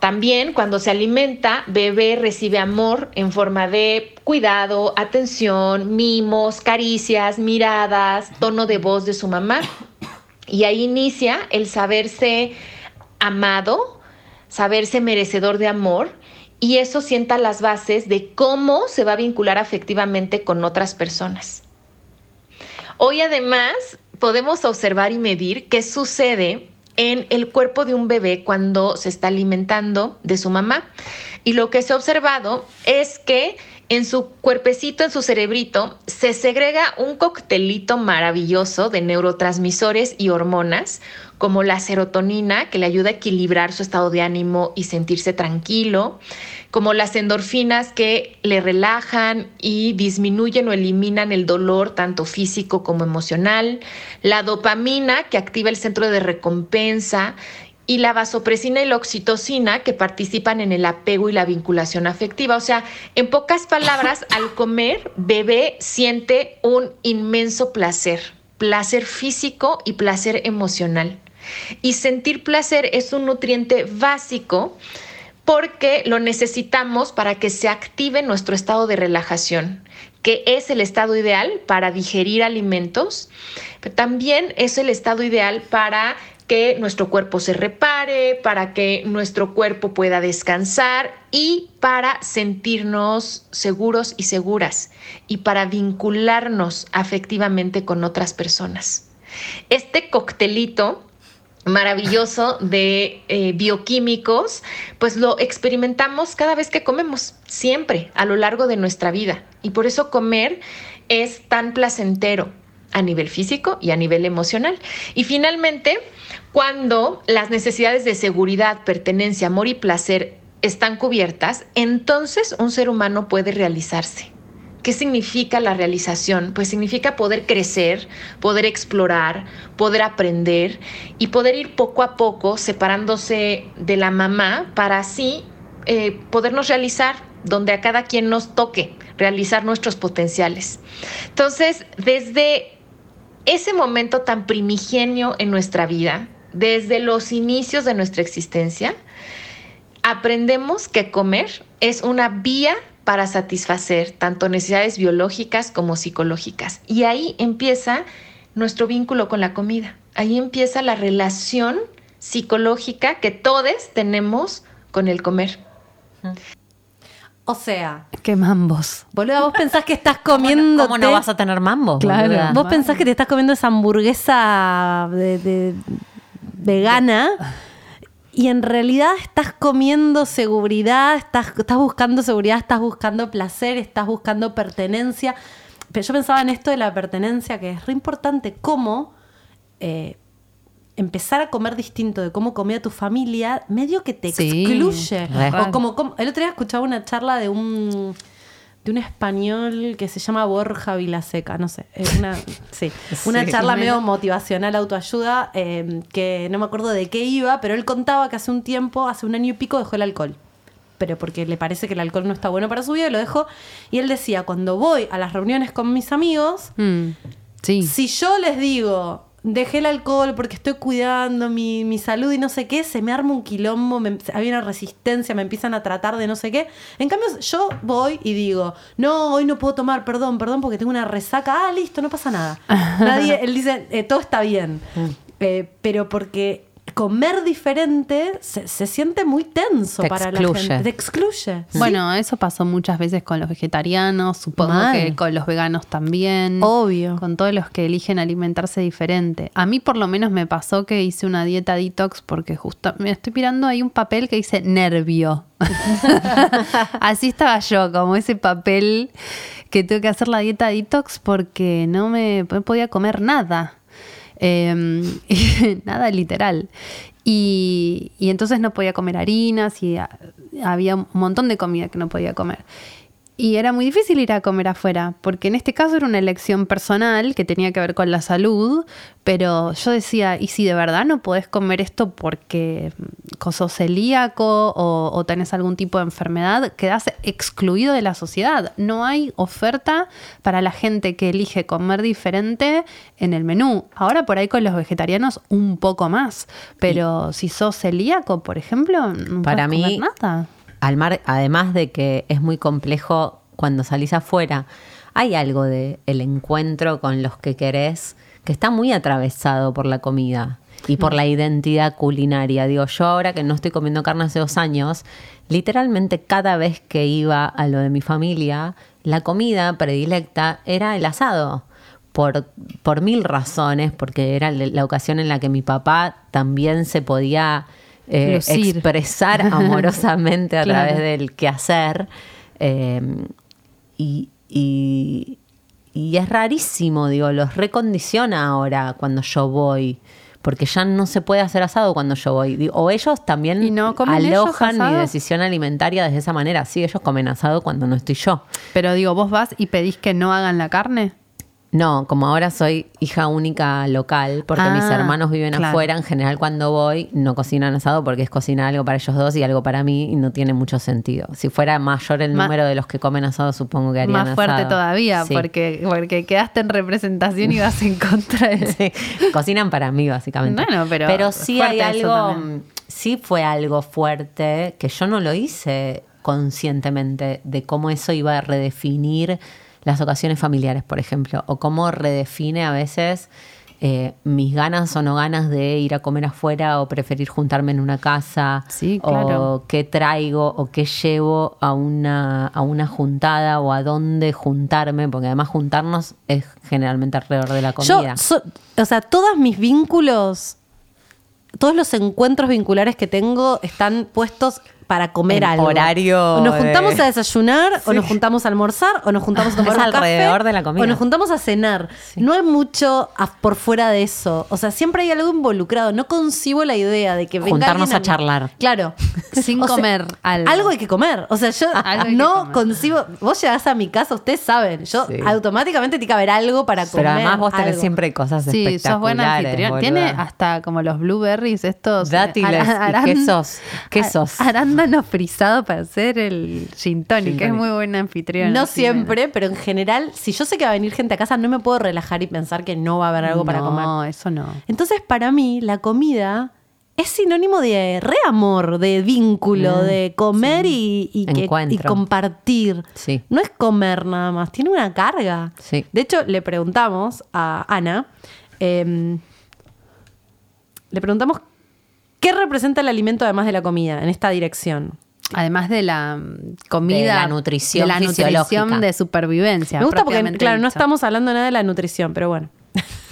También cuando se alimenta, bebé recibe amor en forma de cuidado, atención, mimos, caricias, miradas, tono de voz de su mamá. Y ahí inicia el saberse amado, saberse merecedor de amor y eso sienta las bases de cómo se va a vincular afectivamente con otras personas. Hoy además podemos observar y medir qué sucede en el cuerpo de un bebé cuando se está alimentando de su mamá. Y lo que se ha observado es que en su cuerpecito, en su cerebrito, se segrega un coctelito maravilloso de neurotransmisores y hormonas, como la serotonina, que le ayuda a equilibrar su estado de ánimo y sentirse tranquilo, como las endorfinas que le relajan y disminuyen o eliminan el dolor tanto físico como emocional, la dopamina que activa el centro de recompensa y la vasopresina y la oxitocina que participan en el apego y la vinculación afectiva. O sea, en pocas palabras, al comer, bebé siente un inmenso placer, placer físico y placer emocional. Y sentir placer es un nutriente básico porque lo necesitamos para que se active nuestro estado de relajación, que es el estado ideal para digerir alimentos, pero también es el estado ideal para que nuestro cuerpo se repare, para que nuestro cuerpo pueda descansar y para sentirnos seguros y seguras y para vincularnos afectivamente con otras personas. Este coctelito maravilloso de eh, bioquímicos, pues lo experimentamos cada vez que comemos, siempre, a lo largo de nuestra vida. Y por eso comer es tan placentero a nivel físico y a nivel emocional. Y finalmente, cuando las necesidades de seguridad, pertenencia, amor y placer están cubiertas, entonces un ser humano puede realizarse. ¿Qué significa la realización? Pues significa poder crecer, poder explorar, poder aprender y poder ir poco a poco separándose de la mamá para así eh, podernos realizar donde a cada quien nos toque realizar nuestros potenciales. Entonces, desde ese momento tan primigenio en nuestra vida, desde los inicios de nuestra existencia, aprendemos que comer es una vía para satisfacer tanto necesidades biológicas como psicológicas. Y ahí empieza nuestro vínculo con la comida. Ahí empieza la relación psicológica que todos tenemos con el comer. O sea, Qué mambos. boluda, vos pensás que estás comiendo. ¿Cómo no vas a tener mambo? Claro. boluda? Vos pensás que te estás comiendo esa hamburguesa de, de- vegana y en realidad estás comiendo seguridad, estás, estás buscando seguridad, estás buscando placer, estás buscando pertenencia. Pero yo pensaba en esto de la pertenencia, que es re importante, cómo eh, empezar a comer distinto de cómo comía tu familia, medio que te Sí, excluye. O como, como- el otro día escuchaba una charla de un de un español que se llama Borja Vilaseca, no sé, es una, sí, una Sí. charla medio motivacional, autoayuda, eh, que no me acuerdo de qué iba, pero él contaba que hace un tiempo, hace un año y pico, dejó el alcohol. Pero porque le parece que el alcohol no está bueno para su vida y lo dejó. Y él decía, cuando voy a las reuniones con mis amigos, Mm, Sí. si yo les digo, dejé el alcohol porque estoy cuidando mi, mi salud y no sé qué, se me arma un quilombo, me, hay una resistencia, me empiezan a tratar de no sé qué. En cambio, yo voy y digo, no, hoy no puedo tomar, perdón, perdón, porque tengo una resaca. Ah, listo, no pasa nada. Nadie, él dice, eh, todo está bien. Eh, pero porque comer diferente se, se siente muy tenso Te para la gente. Te excluye. Bueno, eso pasó muchas veces con los vegetarianos, supongo Mal. que con los veganos también. Obvio. Con todos los que eligen alimentarse diferente. A mí por lo menos me pasó que hice una dieta detox porque justo me estoy mirando ahí un papel que dice nervio. Así estaba yo, como ese papel que tengo que hacer la dieta detox porque no me podía comer nada. Eh, nada literal. Y, y entonces no podía comer harinas y había un montón de comida que no podía comer. Y era muy difícil ir a comer afuera, porque en este caso era una elección personal que tenía que ver con la salud, pero yo decía, ¿y si de verdad no podés comer esto porque sos celíaco o, o tenés algún tipo de enfermedad? Quedás excluido de la sociedad. No hay oferta para la gente que elige comer diferente en el menú. Ahora por ahí con los vegetarianos un poco más, pero si sos celíaco, por ejemplo, no Para podés mí, comer nada. Al mar, además de que es muy complejo cuando salís afuera, hay algo de el encuentro con los que querés que está muy atravesado por la comida y por la identidad culinaria. Digo, yo ahora que no estoy comiendo carne hace dos años, literalmente cada vez que iba a lo de mi familia, la comida predilecta era el asado. Por, por mil razones, porque era la la ocasión en la que mi papá también se podía eh, expresar amorosamente a Claro. través del quehacer. Eh, y, y, y es rarísimo, digo, los recondiciona ahora cuando yo voy. Porque ya no se puede hacer asado cuando yo voy. Digo, O ellos también ¿Y no comen ellos alojan mi decisión alimentaria de esa manera. Sí, ellos comen asado cuando no estoy yo. Pero digo, vos vas y pedís que no hagan la carne. No, como ahora soy hija única local, porque Ah, mis hermanos viven claro. afuera, en general cuando voy no cocinan asado porque es cocinar algo para ellos dos y algo para mí y no tiene mucho sentido. Si fuera mayor el número de los que comen asado, supongo que harían Más fuerte asado. todavía, Sí. porque, porque quedaste en representación y vas en contra de... Sí, cocinan para mí básicamente. Bueno, pero sí hay algo, sí fue algo fuerte que yo no lo hice conscientemente de cómo eso iba a redefinir las ocasiones familiares, por ejemplo, o cómo redefine a veces eh, mis ganas o no ganas de ir a comer afuera o preferir juntarme en una casa, Sí, claro. o qué traigo o qué llevo a una, a una juntada o a dónde juntarme, porque además juntarnos es generalmente alrededor de la comida. Yo, so- o sea, todos mis vínculos, todos los encuentros vinculares que tengo están puestos para comer En algo. horario O nos de- juntamos a desayunar, o nos juntamos a almorzar, o nos juntamos a tomar Es un café, alrededor de la comida. O nos juntamos a cenar. No hay mucho a- por fuera de eso. O sea, siempre hay algo involucrado. No concibo la idea de que venga Juntarnos a charlar. Claro. Sin O sea, comer algo. Algo hay que comer. O sea, yo no concibo. Vos llegás a mi casa, ustedes saben. Yo Sí. automáticamente tiene que haber algo para comer. Pero además vos tenés algo. siempre cosas Sí, sos espectaculares. buena anfitrión. Tiene hasta como los blueberries estos. eh, Dátiles y quesos. Quesos. Arándanos frisados para hacer el gin tonic, que es muy buena anfitriona. No siempre, pero en general, si yo sé que va a venir gente a casa, no me puedo relajar y pensar que no va a haber algo para comer. No, eso no. Entonces, para mí, la comida es sinónimo de reamor, de vínculo, de comer y, y que- y compartir. Sí. No es comer nada más, tiene una carga. Sí. De hecho, le preguntamos a Ana, em, le preguntamos qué representa el alimento además de la comida en esta dirección. Además de la mm, comida. De la nutrición de la nutrición de supervivencia. Me gusta porque, claro, no estamos hablando nada de la nutrición, pero bueno.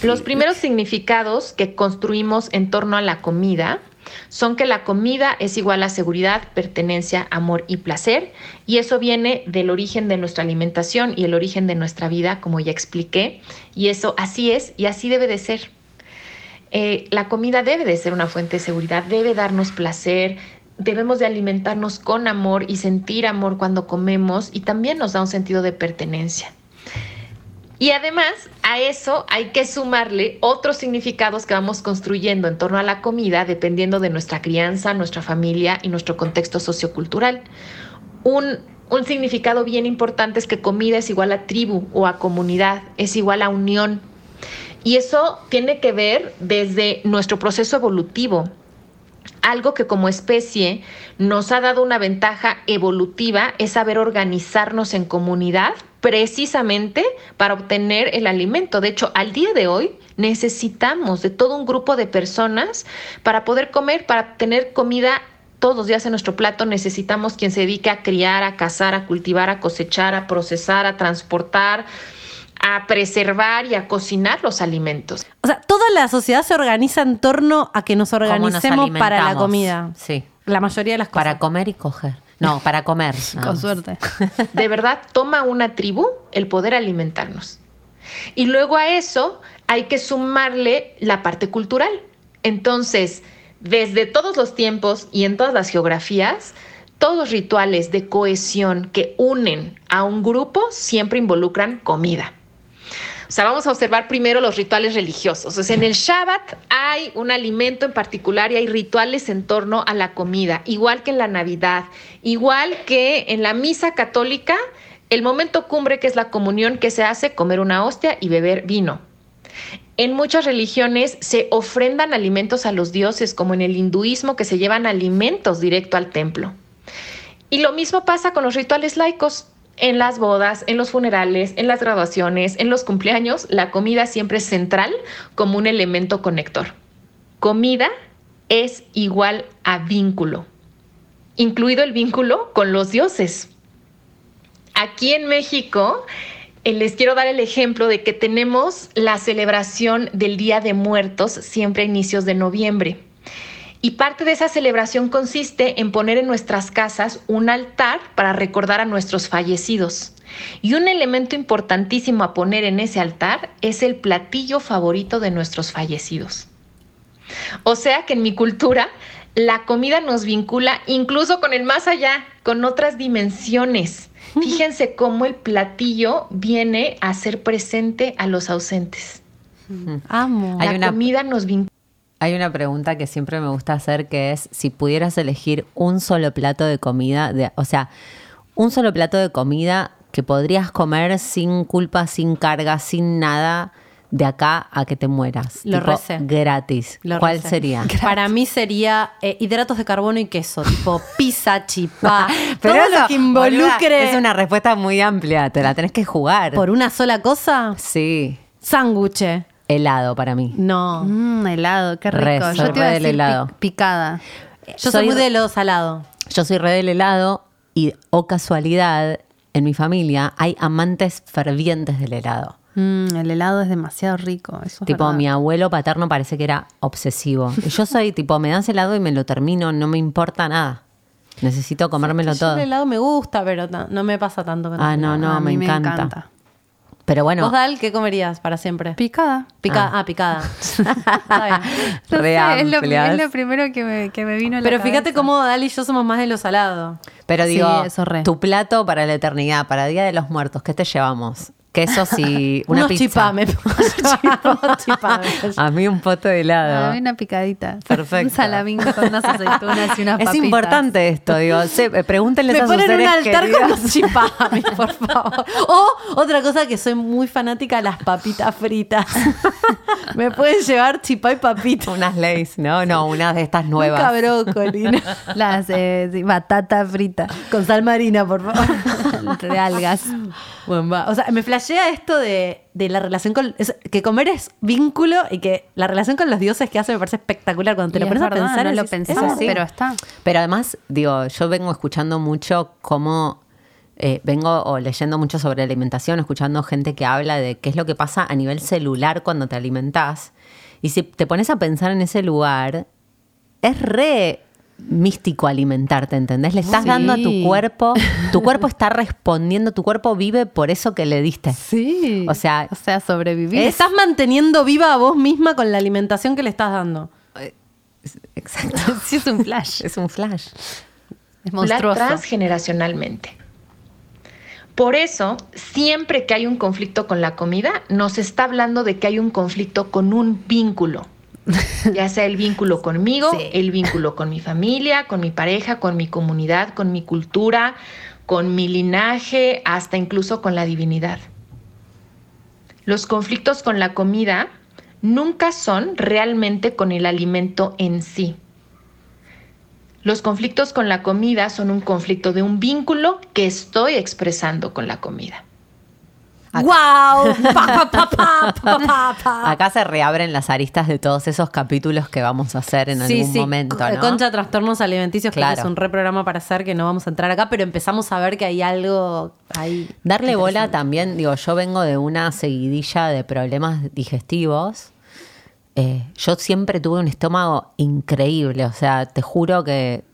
Los primeros significados que construimos en torno a la comida son que la comida es igual a seguridad, pertenencia, amor y placer, y eso viene del origen de nuestra alimentación y el origen de nuestra vida, como ya expliqué, y eso así es y así debe de ser. Eh, la comida debe de ser una fuente de seguridad, debe darnos placer, debemos de alimentarnos con amor y sentir amor cuando comemos y también nos da un sentido de pertenencia. Y además a eso hay que sumarle otros significados que vamos construyendo en torno a la comida dependiendo de nuestra crianza, nuestra familia y nuestro contexto sociocultural. Un, un significado bien importante es que comida es igual a tribu o a comunidad, es igual a unión. Y eso tiene que ver desde nuestro proceso evolutivo, algo que como especie nos ha dado una ventaja evolutiva es saber organizarnos en comunidad precisamente para obtener el alimento. De hecho, al día de hoy necesitamos de todo un grupo de personas para poder comer, para tener comida todos los días en nuestro plato. Necesitamos quien se dedique a criar, a cazar, a cultivar, a cosechar, a procesar, a transportar, a preservar y a cocinar los alimentos. O sea, toda la sociedad se organiza en torno a que nos ¿Cómo nos organicemos para la comida. Sí. La mayoría de las cosas. Para comer y coger. No, para comer. Con más. suerte. De verdad, toma una tribu el poder alimentarnos. Y luego a eso hay que sumarle la parte cultural. Entonces, desde todos los tiempos y en todas las geografías, todos los rituales de cohesión que unen a un grupo siempre involucran comida. O sea, vamos a observar primero los rituales religiosos. En el Shabbat hay un alimento en particular y hay rituales en torno a la comida, igual que en la Navidad, igual que en la misa católica, el momento cumbre que es la comunión que se hace, comer una hostia y beber vino. En muchas religiones se ofrendan alimentos a los dioses, como en el hinduismo que se llevan alimentos directo al templo. Y lo mismo pasa con los rituales laicos. En las bodas, en los funerales, en las graduaciones, en los cumpleaños, la comida siempre es central como un elemento conector. Comida es igual a vínculo, incluido el vínculo con los dioses. Aquí en México eh, les quiero dar el ejemplo de que tenemos la celebración del Día de Muertos siempre a inicios de noviembre. Y parte de esa celebración consiste en poner en nuestras casas un altar para recordar a nuestros fallecidos. Y un elemento importantísimo a poner en ese altar es el platillo favorito de nuestros fallecidos. O sea que en mi cultura la comida nos vincula incluso con el más allá, con otras dimensiones. Fíjense cómo el platillo viene a ser presente a los ausentes. Amo. La una- comida nos vincula. Hay una pregunta que siempre me gusta hacer que es si pudieras elegir un solo plato de comida, de, o sea, un solo plato de comida que podrías comer sin culpa, sin carga, sin nada de acá a que te mueras. Lo tipo, recé. gratis. Lo ¿Cuál recé. sería? Para mí sería eh, hidratos de carbono y queso, tipo pizza, chipá, Pero todo eso, lo que involucre boluda, es una respuesta muy amplia, te la tenés que jugar. por una sola cosa, Sí, sándwich. Helado para mí. No. Mm, helado, qué rico. Re, Yo soy te iba a re del decir helado. pi- picada. Yo soy, Soy- muy de lo salado. Yo soy re del helado y, o casualidad, en mi familia hay amantes fervientes del helado. Mm, el helado es demasiado rico. Eso es Tipo, verdad. mi abuelo paterno parece que era obsesivo. Y yo soy tipo, me das helado y me lo termino, no me importa nada. Necesito comérmelo Yo todo. el helado me gusta, pero ta- no me pasa tanto con Ah, el no, helado. no, A me mí encanta. Pero bueno, ¿Vos, Dal, qué comerías para siempre? Picada. Picada. Ah, picada. Está bien. No re sé, es, lo, es lo primero que me, que me vino a la Pero fíjate cabeza. cómo Dal y yo somos más de lo salado. Pero Sí, digo, eso re. tu plato para la eternidad, para Día de los Muertos, ¿qué te llevamos? Queso si una Unos pizza. chipá, me chipá, chipá. A mí un poto de helado. Ah, una picadita. Perfecto. Un salamín con unas aceitunas y unas es papitas. importante esto, digo, se- eh, pregúntenles Me a sus ponen un seres altar queridos. con los por favor. O otra cosa que soy muy fanática, las papitas fritas. Me pueden llevar chipá y papita. Unas leyes, ¿no? No, unas de estas nuevas. Nunca brócoli, ¿no? Las eh, sí, batata frita Con sal marina, por favor. de algas. Bueno, va. O sea, me flashea esto de, de la relación con... es- que comer es vínculo y que la relación con los dioses que hace me parece espectacular. Cuando te Y lo es pones a pensar... no lo decís, pensamos, es así. pero está. Pero además, digo, yo vengo escuchando mucho cómo, eh, vengo o leyendo mucho sobre alimentación, escuchando gente que habla de qué es lo que pasa a nivel celular cuando te alimentás. Y si te pones a pensar en ese lugar, es re místico alimentarte, ¿entendés? Le estás Sí. dando a tu cuerpo, tu cuerpo está respondiendo, tu cuerpo vive por eso que le diste. Sí. O sea, o sea, sobrevivir. Estás manteniendo viva a vos misma con la alimentación que le estás dando. exacto. sí, es un flash. Es un flash. Es monstruoso. transgeneracionalmente. Por eso, siempre que hay un conflicto con la comida, nos está hablando de que hay un conflicto con un vínculo. Ya sea el vínculo conmigo, Sí. el vínculo con mi familia, con mi pareja, con mi comunidad, con mi cultura, con mi linaje, hasta incluso con la divinidad. Los conflictos con la comida nunca son realmente con el alimento en sí. Los conflictos con la comida son un conflicto de un vínculo que estoy expresando con la comida. ¡Wow! Pa, pa, pa. Acá se reabren las aristas de todos esos capítulos que vamos a hacer en algún momento, co- ¿no? Concha Trastornos Alimenticios, que Claro. es un reprograma para hacer que no vamos a entrar acá, pero empezamos a ver que hay algo ahí. Darle bola también, digo, yo vengo de una seguidilla de problemas digestivos. Eh, yo siempre tuve un estómago increíble, o sea, te juro que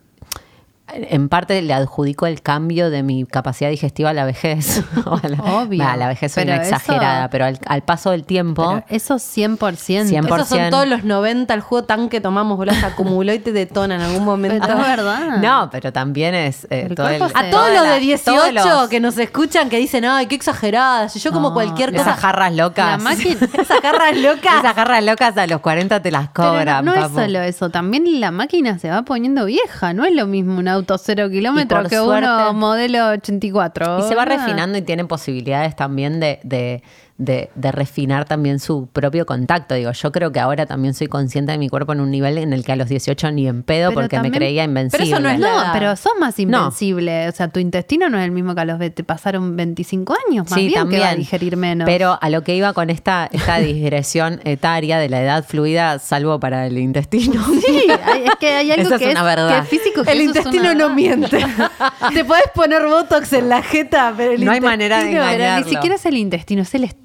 en parte le adjudico el cambio de mi capacidad digestiva a la vejez. O a la, Obvio. a la vejez soy Pero una eso- exagerada, pero al, al paso del tiempo. Pero eso 100%. 100%. Esos son todos los 90, el juego tan que tomamos, boludo, se acumuló y te detona en algún momento. Pero es verdad. No, pero también es eh, El todo el- A todos los de 18 todos los- que nos escuchan que dicen, ay, qué exageradas. Y yo como No, cualquier cosa. esas jarras locas. La máquina- Esas garras locas. Esas jarras locas a los 40 te las Pero cobran. no, no es solo eso, también la máquina se va poniendo vieja, no es lo mismo un auto cero kilómetros que suerte- uno modelo 84. Y se va refinando y tiene posibilidades también de, de, de- de refinar también su propio contacto. Digo, yo creo que ahora también soy consciente de mi cuerpo en un nivel en el que a los 18 ni en pedo Pero porque también- me creía invencible. Pero eso no es la No, edad. pero sos más No. invencible. O sea, tu intestino no es el mismo que a los te pasaron 25 años. Más bien que va a digerir menos. Pero a lo que iba con esta, esta digresión etaria de la edad fluida, salvo para el intestino. Sí, hay- es que hay algo Eso es que, una verdad. que es físico. que El intestino una no verdad. miente. Te puedes poner botox en la jeta, pero el No hay manera de intestino- Pero engañarlo. ni siquiera es el intestino, es el estómago.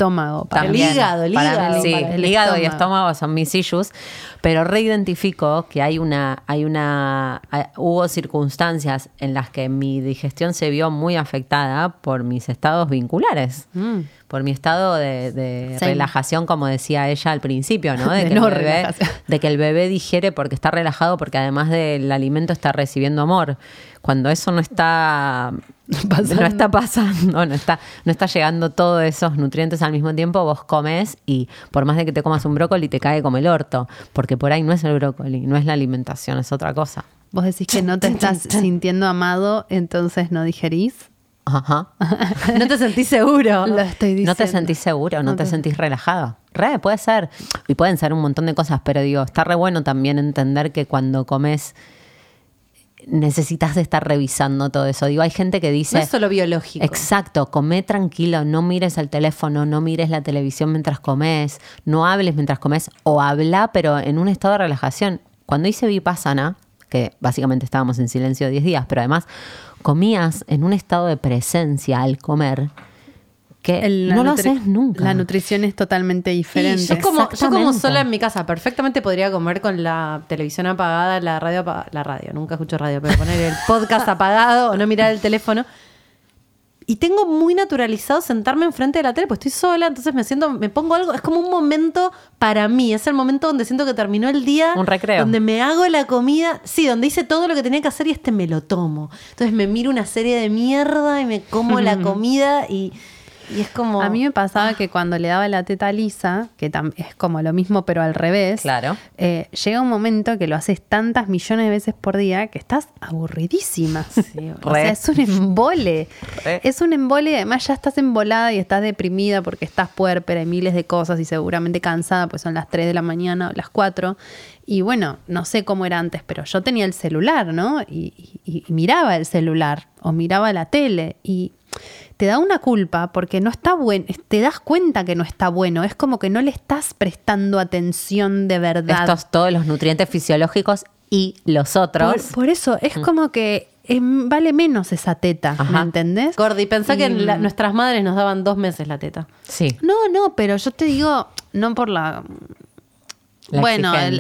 Para El hígado, el Para hígado. mí, sí, para el el hígado y estómago. estómago son mis issues, pero reidentifico que hay una, hay una, hay- hubo circunstancias en las que mi digestión se vio muy afectada por mis estados vinculares. Mm. Por mi estado de, relajación, como decía ella al principio, ¿no? De que no el bebé, de que el bebé digiere porque está relajado, porque además del alimento está recibiendo amor. Cuando eso no está Pasando. no está pasando, no está, no está llegando todos esos nutrientes al mismo tiempo, vos comes y por más de que te comas un brócoli te cae como el orto, porque por ahí no es el brócoli, no es la alimentación, es otra cosa. Vos decís que no te estás sintiendo amado, entonces no digerís. Ajá. No te sentís seguro. Lo estoy diciendo. No te sentís seguro, no, te- sentís relajado. Re, puede ser. Y pueden ser un montón de cosas, pero digo, está re bueno también entender que cuando comes necesitas estar revisando todo eso. Digo, hay gente que dice... No es solo biológico. Exacto, come tranquilo, no mires el teléfono, no mires la televisión mientras comes, no hables mientras comes o habla, pero en un estado de relajación. Cuando hice Vipassana, que básicamente estábamos en silencio 10 días, pero además comías en un estado de presencia al comer que El- la no lo haces nunca. La nutrición es totalmente diferente. Yo como, yo como Exactamente. sola en mi casa, perfectamente podría comer con la televisión apagada, la radio apagada, la radio, nunca escucho radio, pero poner el podcast apagado o no mirar el teléfono. Y tengo muy naturalizado sentarme enfrente de la tele, pues estoy sola, entonces me siento, me pongo algo, es como un momento para mí, es el momento donde siento que terminó el día. Un recreo. Donde me hago la comida, sí, donde hice todo lo que tenía que hacer y este me lo tomo. Entonces me miro una serie de mierda y me como la comida y, y es como... A mí me pasaba que cuando le daba la teta a Lisa, que es como lo mismo pero al revés, Claro. eh, llega un momento que lo haces tantas millones de veces por día que estás aburridísima. o sea, es un embole. Re. Es un embole además ya estás embolada y estás deprimida porque estás puérpera y miles de cosas y seguramente cansada, pues son las 3 de la mañana o las 4. Y bueno, no sé cómo era antes, pero yo tenía el celular, ¿no? Y, y- y miraba el celular o miraba la tele y te da una culpa porque no está bueno, te das cuenta que no está bueno, es como que no le estás prestando atención de verdad. Estos todos los nutrientes fisiológicos y los otros. por, por eso es como que em, vale menos esa teta, ¿me Ajá. entendés? Gordi, pensá que la- nuestras madres nos daban dos meses la teta. Sí. No, no, pero yo te digo, no por la... La bueno, el-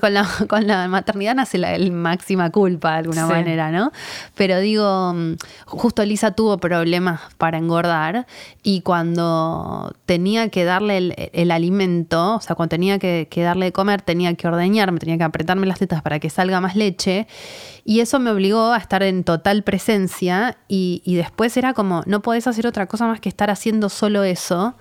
con, la, con la maternidad nace la el máxima culpa de alguna Sí. manera, ¿no? Pero digo, mm, justo Lisa tuvo problemas para engordar y cuando tenía que darle el, el alimento, o sea, cuando tenía que, que darle de comer, tenía que ordeñarme, tenía que apretarme las tetas para que salga más leche y eso me obligó a estar en total presencia y, y después era como, no podés hacer otra cosa más que estar haciendo solo eso.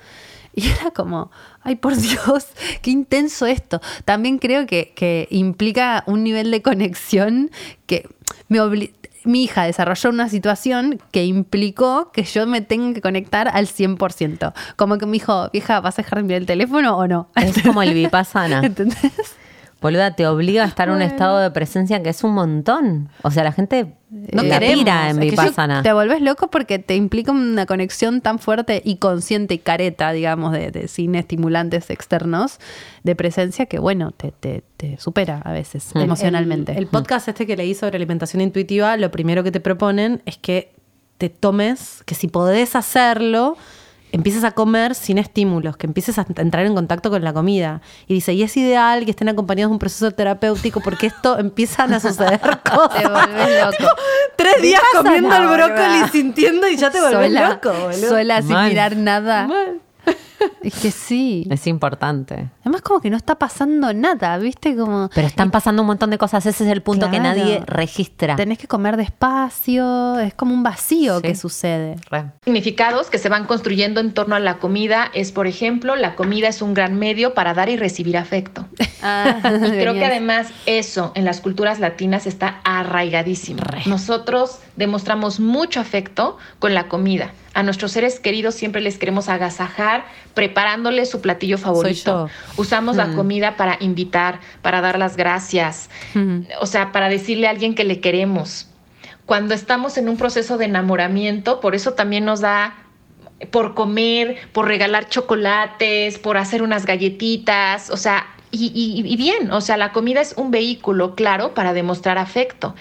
Y era como, ay por Dios, qué intenso esto. También creo que, que implica un nivel de conexión que me obli- mi hija desarrolló una situación que implicó que yo me tenga que conectar al 100%. Como que me dijo, vieja, ¿vas a dejar de mirar el teléfono o no? Es como el vipassana. ¿Entendés? Boluda, te obliga a estar en un estado de presencia que es un montón. O sea, la gente No la queremos. pira en vipassana. Te volvés loco porque te implica una conexión tan fuerte y consciente y careta, digamos, de, de sin estimulantes externos de presencia que, bueno, te, te- te supera a veces Mm. emocionalmente. El, el podcast este que leí sobre alimentación intuitiva, lo primero que te proponen es que te tomes, que si podés hacerlo, empieces a comer sin estímulos, que empieces a entrar en contacto con la comida. Y dice, y es ideal que estén acompañados de un proceso terapéutico porque esto empiezan a suceder cosas. Te volvés loco. Tres días comiendo el brócoli sintiendo y ya te volvés sola, loco, boludo. sola sin Mal. mirar nada. Mal. Es que sí. Es importante. Además como que no está pasando nada, ¿viste? Como Pero están pasando un montón de cosas. Ese es el punto que Claro. nadie registra. tenés que comer despacio, es como un vacío Sí. que sucede. Re. significados que se van construyendo en torno a la comida es, por ejemplo, la comida es un gran medio para dar y recibir afecto. Ah, Y creo que además eso en las culturas latinas está arraigadísimo. Nosotros demostramos mucho afecto con la comida. A nuestros seres queridos siempre les queremos agasajar preparándoles su platillo favorito. Usamos la comida para invitar, para dar las gracias, o sea, para decirle a alguien que le queremos. Cuando estamos en un proceso de enamoramiento, por eso también nos da por comer, por regalar chocolates, por hacer unas galletitas, o sea, y, y- y bien, o sea, la comida es un vehículo, claro, para demostrar afecto.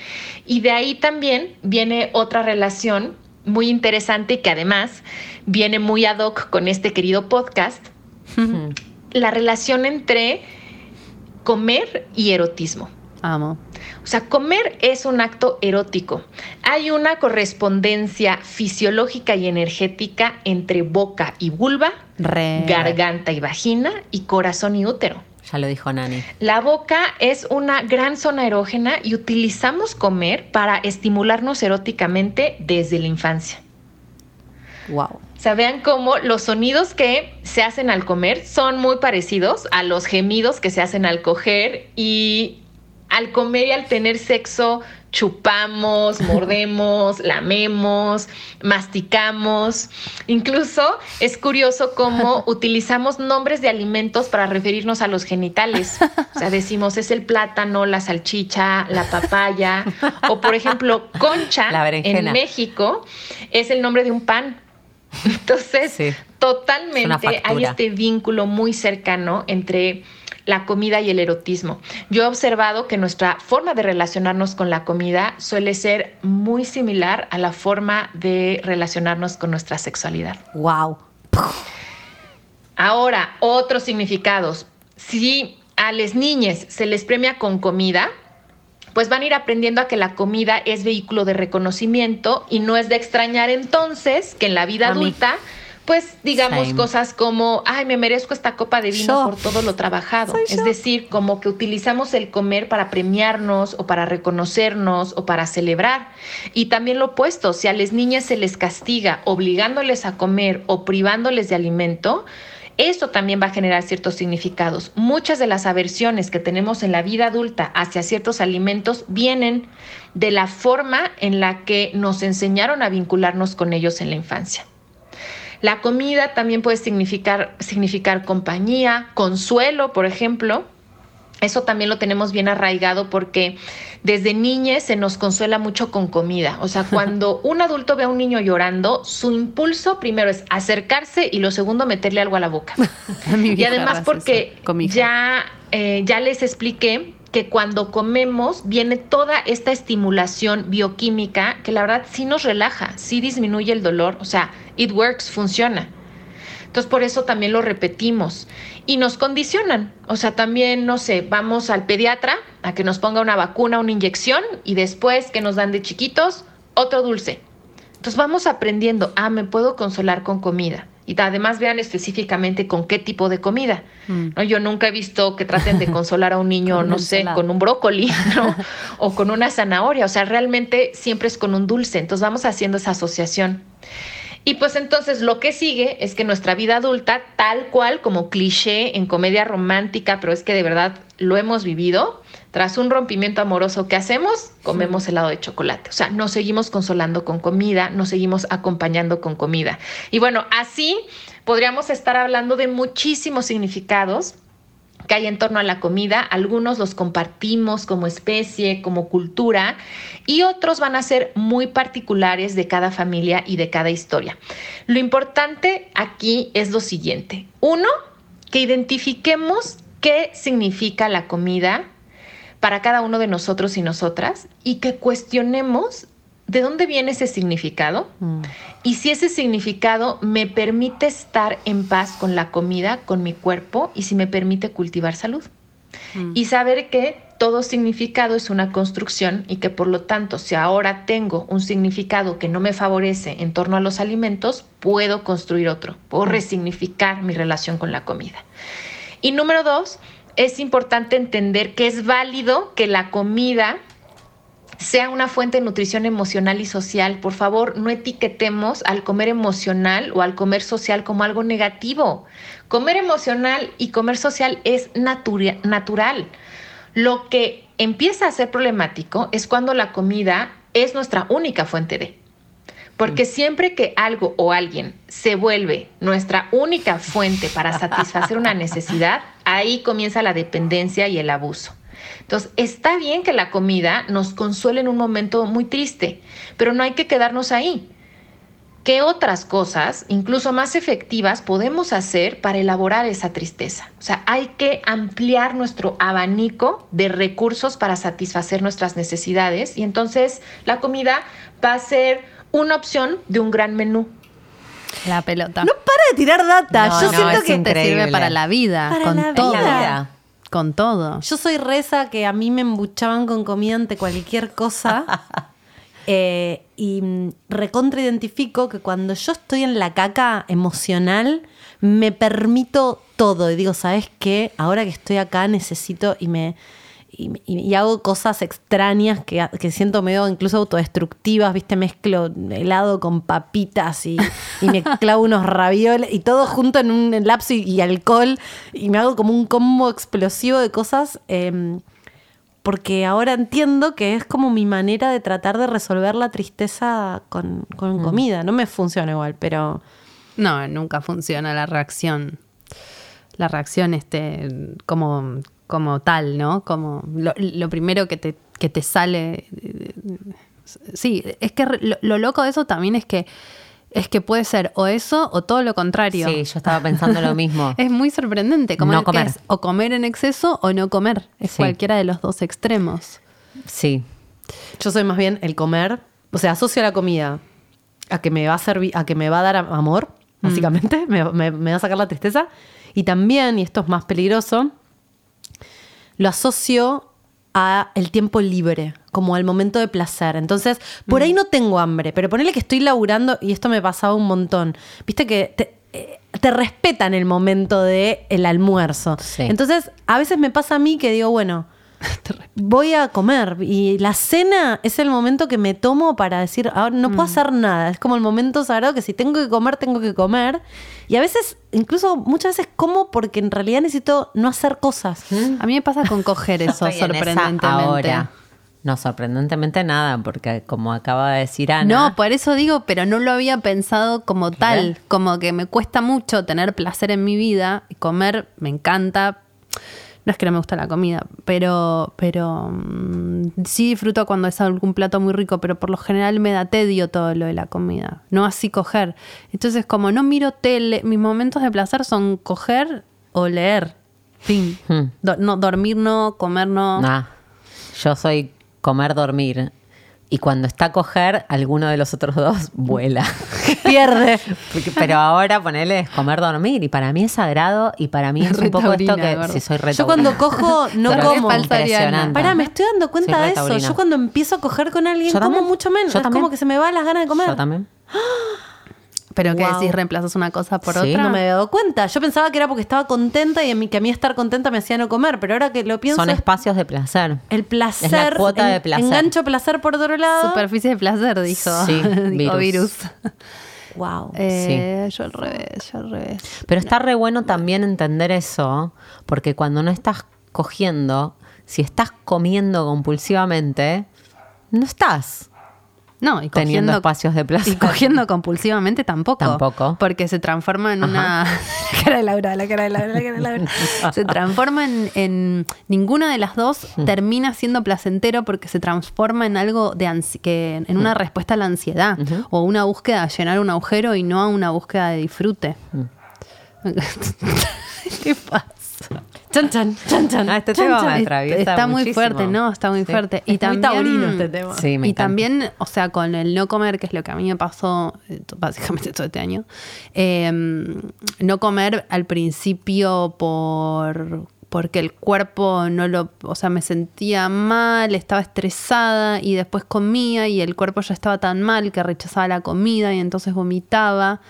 Y de ahí también viene otra relación muy interesante y que además viene muy ad hoc con este querido podcast, la relación entre comer y erotismo. Amo. O sea, comer es un acto erótico. Hay una correspondencia fisiológica y energética entre boca y vulva, Re. garganta y vagina y corazón y útero. Ya lo dijo Nani. La boca es una gran zona erógena y utilizamos comer para estimularnos eróticamente desde la infancia. Wow. O sea, vean cómo los sonidos que se hacen al comer son muy parecidos a los gemidos que se hacen al coger y al comer y al tener sexo chupamos, mordemos, lamemos, masticamos. Incluso es curioso cómo utilizamos nombres de alimentos para referirnos a los genitales. O sea, decimos es el plátano, la salchicha, la papaya o por ejemplo, concha La en México es el nombre de un pan. Entonces, Sí. Totalmente hay este vínculo muy cercano entre la comida y el erotismo. Yo he observado que nuestra forma de relacionarnos con la comida suele ser muy similar a la forma de relacionarnos con nuestra sexualidad. Wow. Ahora, otros significados. Si a las niñas se les premia con comida, pues van a ir aprendiendo a que la comida es vehículo de reconocimiento y no es de extrañar entonces que en la vida A mí. Pues digamos Same. cosas como, ay, me merezco esta copa de vino Yo. por todo lo trabajado. Soy Es yo. decir, como que utilizamos el comer para premiarnos o para reconocernos o para celebrar. Y también lo opuesto, si a las niñas se les castiga obligándoles a comer o privándoles de alimento, esto también va a generar ciertos significados. Muchas de las aversiones que tenemos en la vida adulta hacia ciertos alimentos vienen de la forma en la que nos enseñaron a vincularnos con ellos en la infancia. La comida también puede significar, significar compañía, consuelo, por ejemplo. Eso también lo tenemos bien arraigado porque desde niñez se nos consuela mucho con comida. O sea, cuando un adulto ve a un niño llorando, su impulso primero es acercarse y lo segundo meterle algo a la boca. Y además porque ya, eh, ya les expliqué que cuando comemos viene toda esta estimulación bioquímica que la verdad sí nos relaja, sí disminuye el dolor, o sea, it works, funciona. Entonces por eso también lo repetimos y nos condicionan. O sea, también, no sé, vamos al pediatra a que nos ponga una vacuna, una inyección y después que nos dan de chiquitos otro dulce. Entonces vamos aprendiendo, ah, me puedo consolar con comida. Y además vean específicamente con qué tipo de comida. Mm. ¿no? Yo nunca he visto que traten de consolar a un niño, Con no sé, con un brócoli, ¿no? o con una zanahoria. O sea, realmente siempre es con un dulce. Entonces vamos haciendo esa asociación. Y pues entonces lo que sigue es que nuestra vida adulta, tal cual como cliché en comedia romántica, pero es que de verdad lo hemos vivido, tras un rompimiento amoroso, ¿qué hacemos? Comemos helado de chocolate. O sea, nos seguimos consolando con comida, nos seguimos acompañando con comida. Y bueno, así podríamos estar hablando de muchísimos significados que hay en torno a la comida. Algunos los compartimos como especie, como cultura, y otros van a ser muy particulares de cada familia y de cada historia. Lo importante aquí es lo siguiente. Uno, que identifiquemos qué significa la comida para cada uno de nosotros y nosotras y que cuestionemos ¿de dónde viene ese significado? Y si ese significado me permite estar en paz con la comida, con mi cuerpo y si me permite cultivar salud. Y saber que todo significado es una construcción y que por lo tanto si ahora tengo un significado que no me favorece en torno a los alimentos, puedo construir otro, puedo resignificar mi relación con la comida. Y número dos, es importante entender que es válido que la comida sea una fuente de nutrición emocional y social. Por favor, no etiquetemos al comer emocional o al comer social como algo negativo. Comer emocional y comer social es natural. Lo que empieza a ser problemático es cuando la comida es nuestra única fuente de. Porque mm. siempre que algo o alguien se vuelve nuestra única fuente para satisfacer una necesidad, ahí comienza la dependencia y el abuso. Entonces, está bien que la comida nos consuele en un momento muy triste, pero no hay que quedarnos ahí. ¿Qué otras cosas, incluso más efectivas, podemos hacer para elaborar esa tristeza? O sea, hay que ampliar nuestro abanico de recursos para satisfacer nuestras necesidades y entonces la comida va a ser una opción de un gran menú. La pelota. No para de tirar data. Yo siento que te sirve para la vida, Para con la todo. vida. Con todo. Yo soy reza que a mí me embuchaban con comida ante cualquier cosa. Eh, y mm, recontra identifico que cuando yo estoy en la caca emocional, me permito todo. Y digo, ¿sabes qué? Ahora que estoy acá necesito y me. Y, y- y hago cosas extrañas que, que siento medio incluso autodestructivas, ¿viste? Mezclo helado con papitas y, y me clavo unos ravioles y todo junto en un lapso y, y alcohol y me hago como un combo explosivo de cosas. em, porque ahora entiendo que es como mi manera de tratar de resolver la tristeza con, con comida. No me funciona igual, pero No, nunca funciona la reacción. La reacción este, como, como tal, ¿no? Como lo, lo primero que te, que te sale. Sí, es que lo, lo loco de eso también es que es que puede ser o eso o todo lo contrario. Sí, yo estaba pensando lo mismo. Es muy sorprendente. Como No comer. es o comer en exceso o no comer. Es Sí. cualquiera de los dos extremos. Sí. yo soy más bien el comer. O sea, asocio la comida a que me va a servir, a que me va a dar am- amor, básicamente. Me, me- me va a sacar la tristeza. Y también, y esto es más peligroso, lo asocio a el tiempo libre, como al momento de placer. Entonces, por ahí no tengo hambre, pero ponele que estoy laburando, y esto me pasaba un montón. Viste que te, eh, te respetan el momento del el almuerzo. Sí. Entonces, a veces me pasa a mí que digo, bueno, voy a comer y la cena es el momento que me tomo para decir, ahora no puedo hacer nada, es como el momento sagrado que si tengo que comer, tengo que comer. Y a veces, incluso muchas veces como porque en realidad necesito no hacer cosas. A mí me pasa con coger eso, sorprendentemente. ahora. No, sorprendentemente nada, porque como acaba de decir Ana. No, por eso digo, pero no lo había pensado como tal, como que me cuesta mucho tener placer en mi vida, y comer me encanta. No es que no me gusta la comida, pero, pero mm, sí disfruto cuando es algún plato muy rico, pero por lo general me da tedio todo lo de la comida, no así coger. Entonces, como no miro tele, mis momentos de placer son coger o leer. Fin. Hmm. Do- no, dormir no, comer no. Nah. Yo soy comer, dormir. Y cuando está a coger, alguno de los otros dos vuela. Pierde. Pero ahora ponele es comer, dormir. Y para mí es sagrado. Y para mí es un poco esto que si soy re Yo cuando cojo no Pero como. es impresionante. Pará, me estoy dando cuenta de eso. Yo cuando empiezo a coger con alguien Yo como mucho menos. Yo es como que se me van las ganas de comer. Yo también. Pero que Wow. decís, reemplazas una cosa por Sí. otra. No me había dado cuenta. Yo pensaba que era porque estaba contenta y a mí, que a mí estar contenta me hacía no comer. Pero ahora que lo pienso, Son es espacios de placer. el placer. Es la cuota de placer. Engancho placer por otro lado. Superficie de placer, dijo, Sí, virus. virus. Wow. Eh, Yo al revés, yo al revés. Pero está re bueno también entender eso, porque cuando no estás cogiendo, si estás comiendo compulsivamente, no estás. No, y Teniendo cogiendo, espacios de placer. Y cogiendo compulsivamente tampoco. Tampoco. Porque se transforma en una. la cara de Laura, la cara de Laura, la cara de Laura. se transforma en, en- Ninguna de las dos Hmm. termina siendo placentero porque se transforma en algo de ansi- que en una respuesta a la ansiedad. O una búsqueda de llenar un agujero y no a una búsqueda de disfrute. Hmm. ¿Qué pasa? Chan, chan, chan, chan. Ah, este chan, tema chan. atraviesa Está muy fuerte, ¿no? Está muy Sí. fuerte. Es muy taurino este tema. Sí, me y encanta. también, o sea, con el no comer, que es lo que a mí me pasó eh, básicamente todo este año, eh, no comer al principio por porque el cuerpo no lo, o sea, me sentía mal, estaba estresada y después comía y el cuerpo ya estaba tan mal que rechazaba la comida y entonces vomitaba.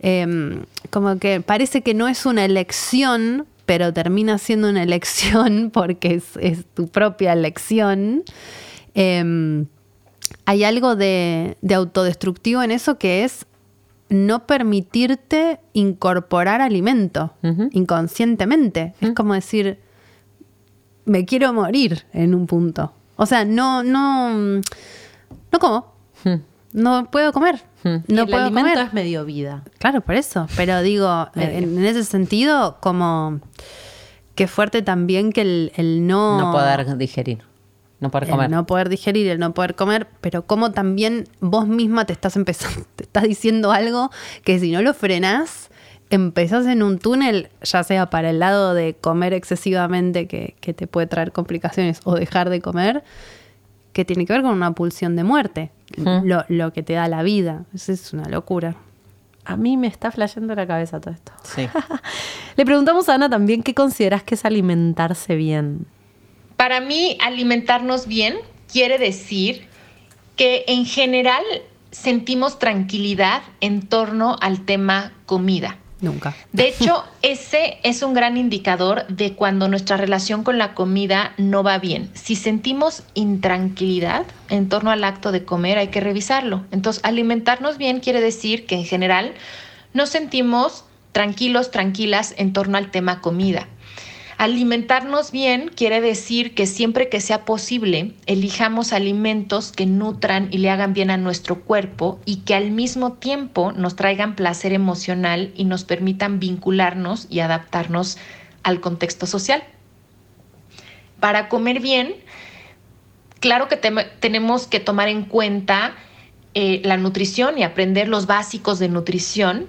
Eh, como que parece que no es una elección, pero termina siendo una elección porque es, es tu propia elección. Eh, hay algo de, de autodestructivo en eso que es no permitirte incorporar alimento inconscientemente. Es como decir, me quiero morir en un punto. O sea, no, no, no como. Hmm. No puedo comer. Hmm. Y No el puedo alimento comer. es medio vida. Claro, por eso. Pero digo, en, en ese sentido, como que fuerte también que el, el no... No poder digerir, no poder el comer. no poder digerir, el no poder comer, pero como también vos misma te estás empezando, te estás diciendo algo que si no lo frenás, empezás en un túnel, ya sea para el lado de comer excesivamente, que, que te puede traer complicaciones, o dejar de comer, que tiene que ver con una pulsión de muerte, lo que te da la vida. Eso es una locura. A mí me está flasheando la cabeza todo esto. Sí. Le preguntamos a Ana también qué consideras que es alimentarse bien. Para mí, alimentarnos bien quiere decir que en general sentimos tranquilidad en torno al tema comida. Nunca. De hecho, ese es un gran indicador de cuando nuestra relación con la comida no va bien. Si sentimos intranquilidad en torno al acto de comer, hay que revisarlo. Entonces, alimentarnos bien quiere decir que en general nos sentimos tranquilos, tranquilas en torno al tema comida. Alimentarnos bien quiere decir que siempre que sea posible, elijamos alimentos que nutran y le hagan bien a nuestro cuerpo y que al mismo tiempo nos traigan placer emocional y nos permitan vincularnos y adaptarnos al contexto social. Para comer bien, claro que tenemos que tomar en cuenta eh, la nutrición y aprender los básicos de nutrición.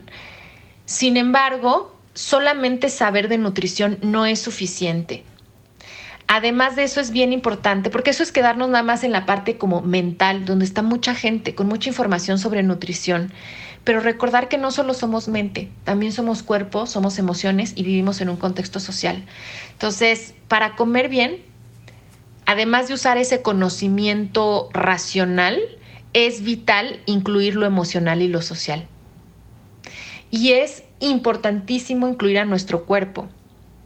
Sin embargo, solamente saber de nutrición no es suficiente. Además de eso es bien importante, porque eso es quedarnos nada más en la parte como mental, donde está mucha gente con mucha información sobre nutrición. Pero recordar que no solo somos mente, también somos cuerpo, somos emociones y vivimos en un contexto social. Entonces, para comer bien, además de usar ese conocimiento racional, es vital incluir lo emocional y lo social. Y es importantísimo incluir a nuestro cuerpo.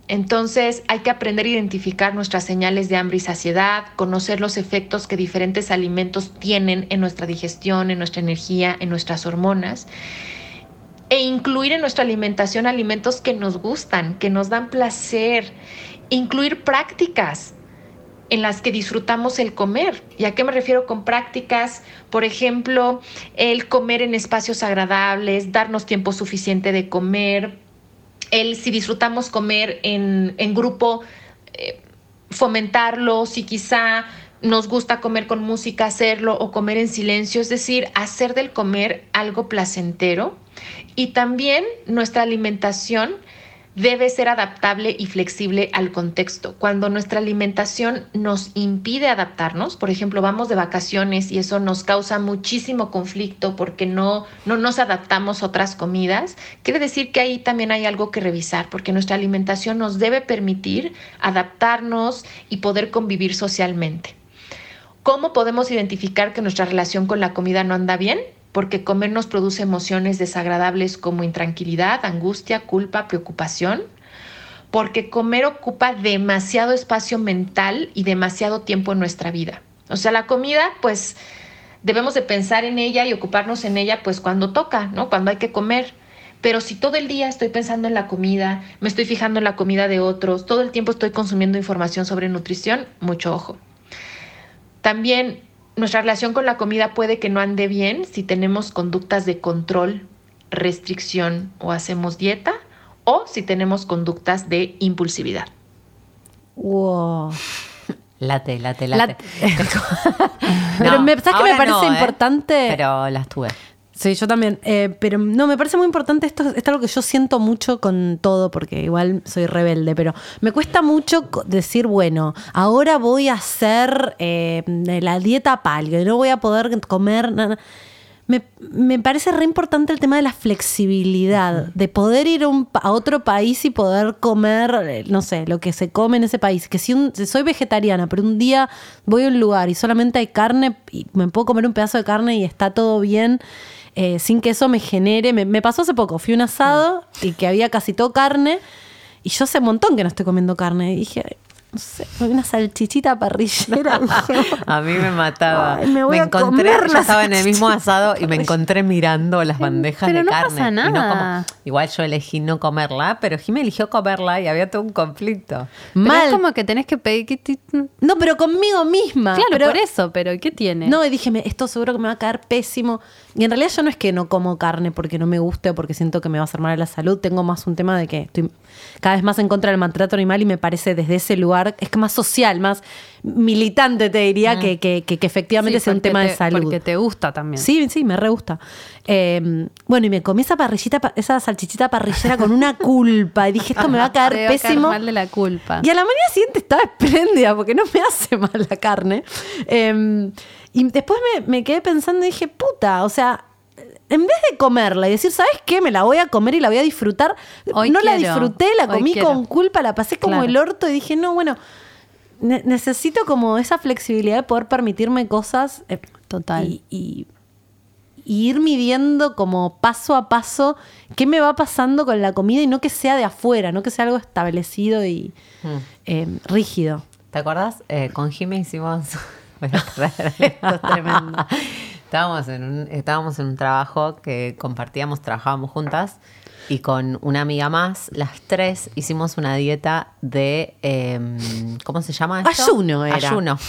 Entonces hay que aprender a identificar nuestras señales de hambre y saciedad, conocer los efectos que diferentes alimentos tienen en nuestra digestión, en nuestra energía, en nuestras hormonas, e incluir en nuestra alimentación alimentos que nos gustan, que nos dan placer, incluir prácticas en las que disfrutamos el comer. ¿Y a qué me refiero con prácticas? Por ejemplo, el comer en espacios agradables, darnos tiempo suficiente de comer, el si disfrutamos comer en, en grupo, eh, fomentarlo, si quizá nos gusta comer con música, hacerlo o comer en silencio, es decir, hacer del comer algo placentero. Y también nuestra alimentación debe ser adaptable y flexible al contexto. Cuando nuestra alimentación nos impide adaptarnos, por ejemplo, vamos de vacaciones y eso nos causa muchísimo conflicto porque no, no nos adaptamos a otras comidas, quiere decir que ahí también hay algo que revisar, porque nuestra alimentación nos debe permitir adaptarnos y poder convivir socialmente. ¿Cómo podemos identificar que nuestra relación con la comida no anda bien? Porque comer nos produce emociones desagradables como intranquilidad, angustia, culpa, preocupación, porque comer ocupa demasiado espacio mental y demasiado tiempo en nuestra vida. O sea, la comida, pues debemos de pensar en ella y ocuparnos en ella, pues cuando toca, ¿no? Cuando hay que comer. Pero si todo el día estoy pensando en la comida, me estoy fijando en la comida de otros, todo el tiempo estoy consumiendo información sobre nutrición, mucho ojo. También nuestra relación con la comida puede que no ande bien si tenemos conductas de control, restricción o hacemos dieta o si tenemos conductas de impulsividad. Wow. Late, late, late. Pero me- ¿sabes qué me parece no, ¿eh? importante? Pero las tuve. Sí, yo también. Eh, pero no, me parece muy importante esto. Es algo que yo siento mucho con todo, porque igual soy rebelde, pero me cuesta mucho decir, bueno, ahora voy a hacer eh, la dieta paleo y no voy a poder comer nada. Me, me parece re importante el tema de la flexibilidad, de poder ir un a otro país y poder comer, eh, no sé, lo que se come en ese país. Que si, un- si soy vegetariana, pero un día voy a un lugar y solamente hay carne, y me puedo comer un pedazo de carne y está todo bien, eh, sin que eso me genere. Me, me pasó hace poco, fui un asado y que había casi todo carne, y yo hace un montón que no estoy comiendo carne. Y dije, no sé, una salchichita parrillera. A mí me mataba. Ay, me voy a encontré, yo estaba en el mismo asado y me encontré mirando las bandejas pero de no carne. pasa y no nada. como- igual yo elegí no comerla, pero Jimé eligió comerla y había todo un conflicto. Pero Mal. es como que tenés que pedir que te- No, pero conmigo misma. Claro, pero, por eso, pero ¿qué tiene? No, y dije, me- esto seguro que me va a caer pésimo. Y en realidad yo no es que no como carne porque no me guste o porque siento que me va a hacer mal a la salud. Tengo más un tema de que estoy cada vez más en contra del maltrato animal y me parece desde ese lugar, es que más social, más militante te diría que, que, que- que efectivamente Sí, sea un tema de salud. Porque te gusta también. Sí, sí, me re gusta. Eh, bueno, y me comí esa parrillita, pa- esa salchichita parrillera con una culpa. Y dije, esto me va a caer Te va a caer pésimo. mal de la culpa. Y a la mañana siguiente estaba espléndida porque no me hace mal la carne. Eh, y después me, me quedé pensando y dije, puta, o sea, en vez de comerla y decir, ¿sabes qué? Me la voy a comer y la voy a disfrutar. Hoy no la disfruté, la comí con culpa, la pasé como Claro. el orto y dije, no, bueno, ne- necesito como esa flexibilidad de poder permitirme cosas. eh, Total. Y, y- y ir midiendo como paso a paso qué me va pasando con la comida y no que sea de afuera, no que sea algo establecido y Mm. eh, rígido. ¿Te acuerdas? Eh, con Jimé hicimos. Voy a traer esto es tremendo. Estábamos en, un, estábamos en un trabajo que compartíamos, trabajábamos juntas. Y con una amiga más, las tres hicimos una dieta de. em, ¿Cómo se llama esto? Ayuno era. Ayuno.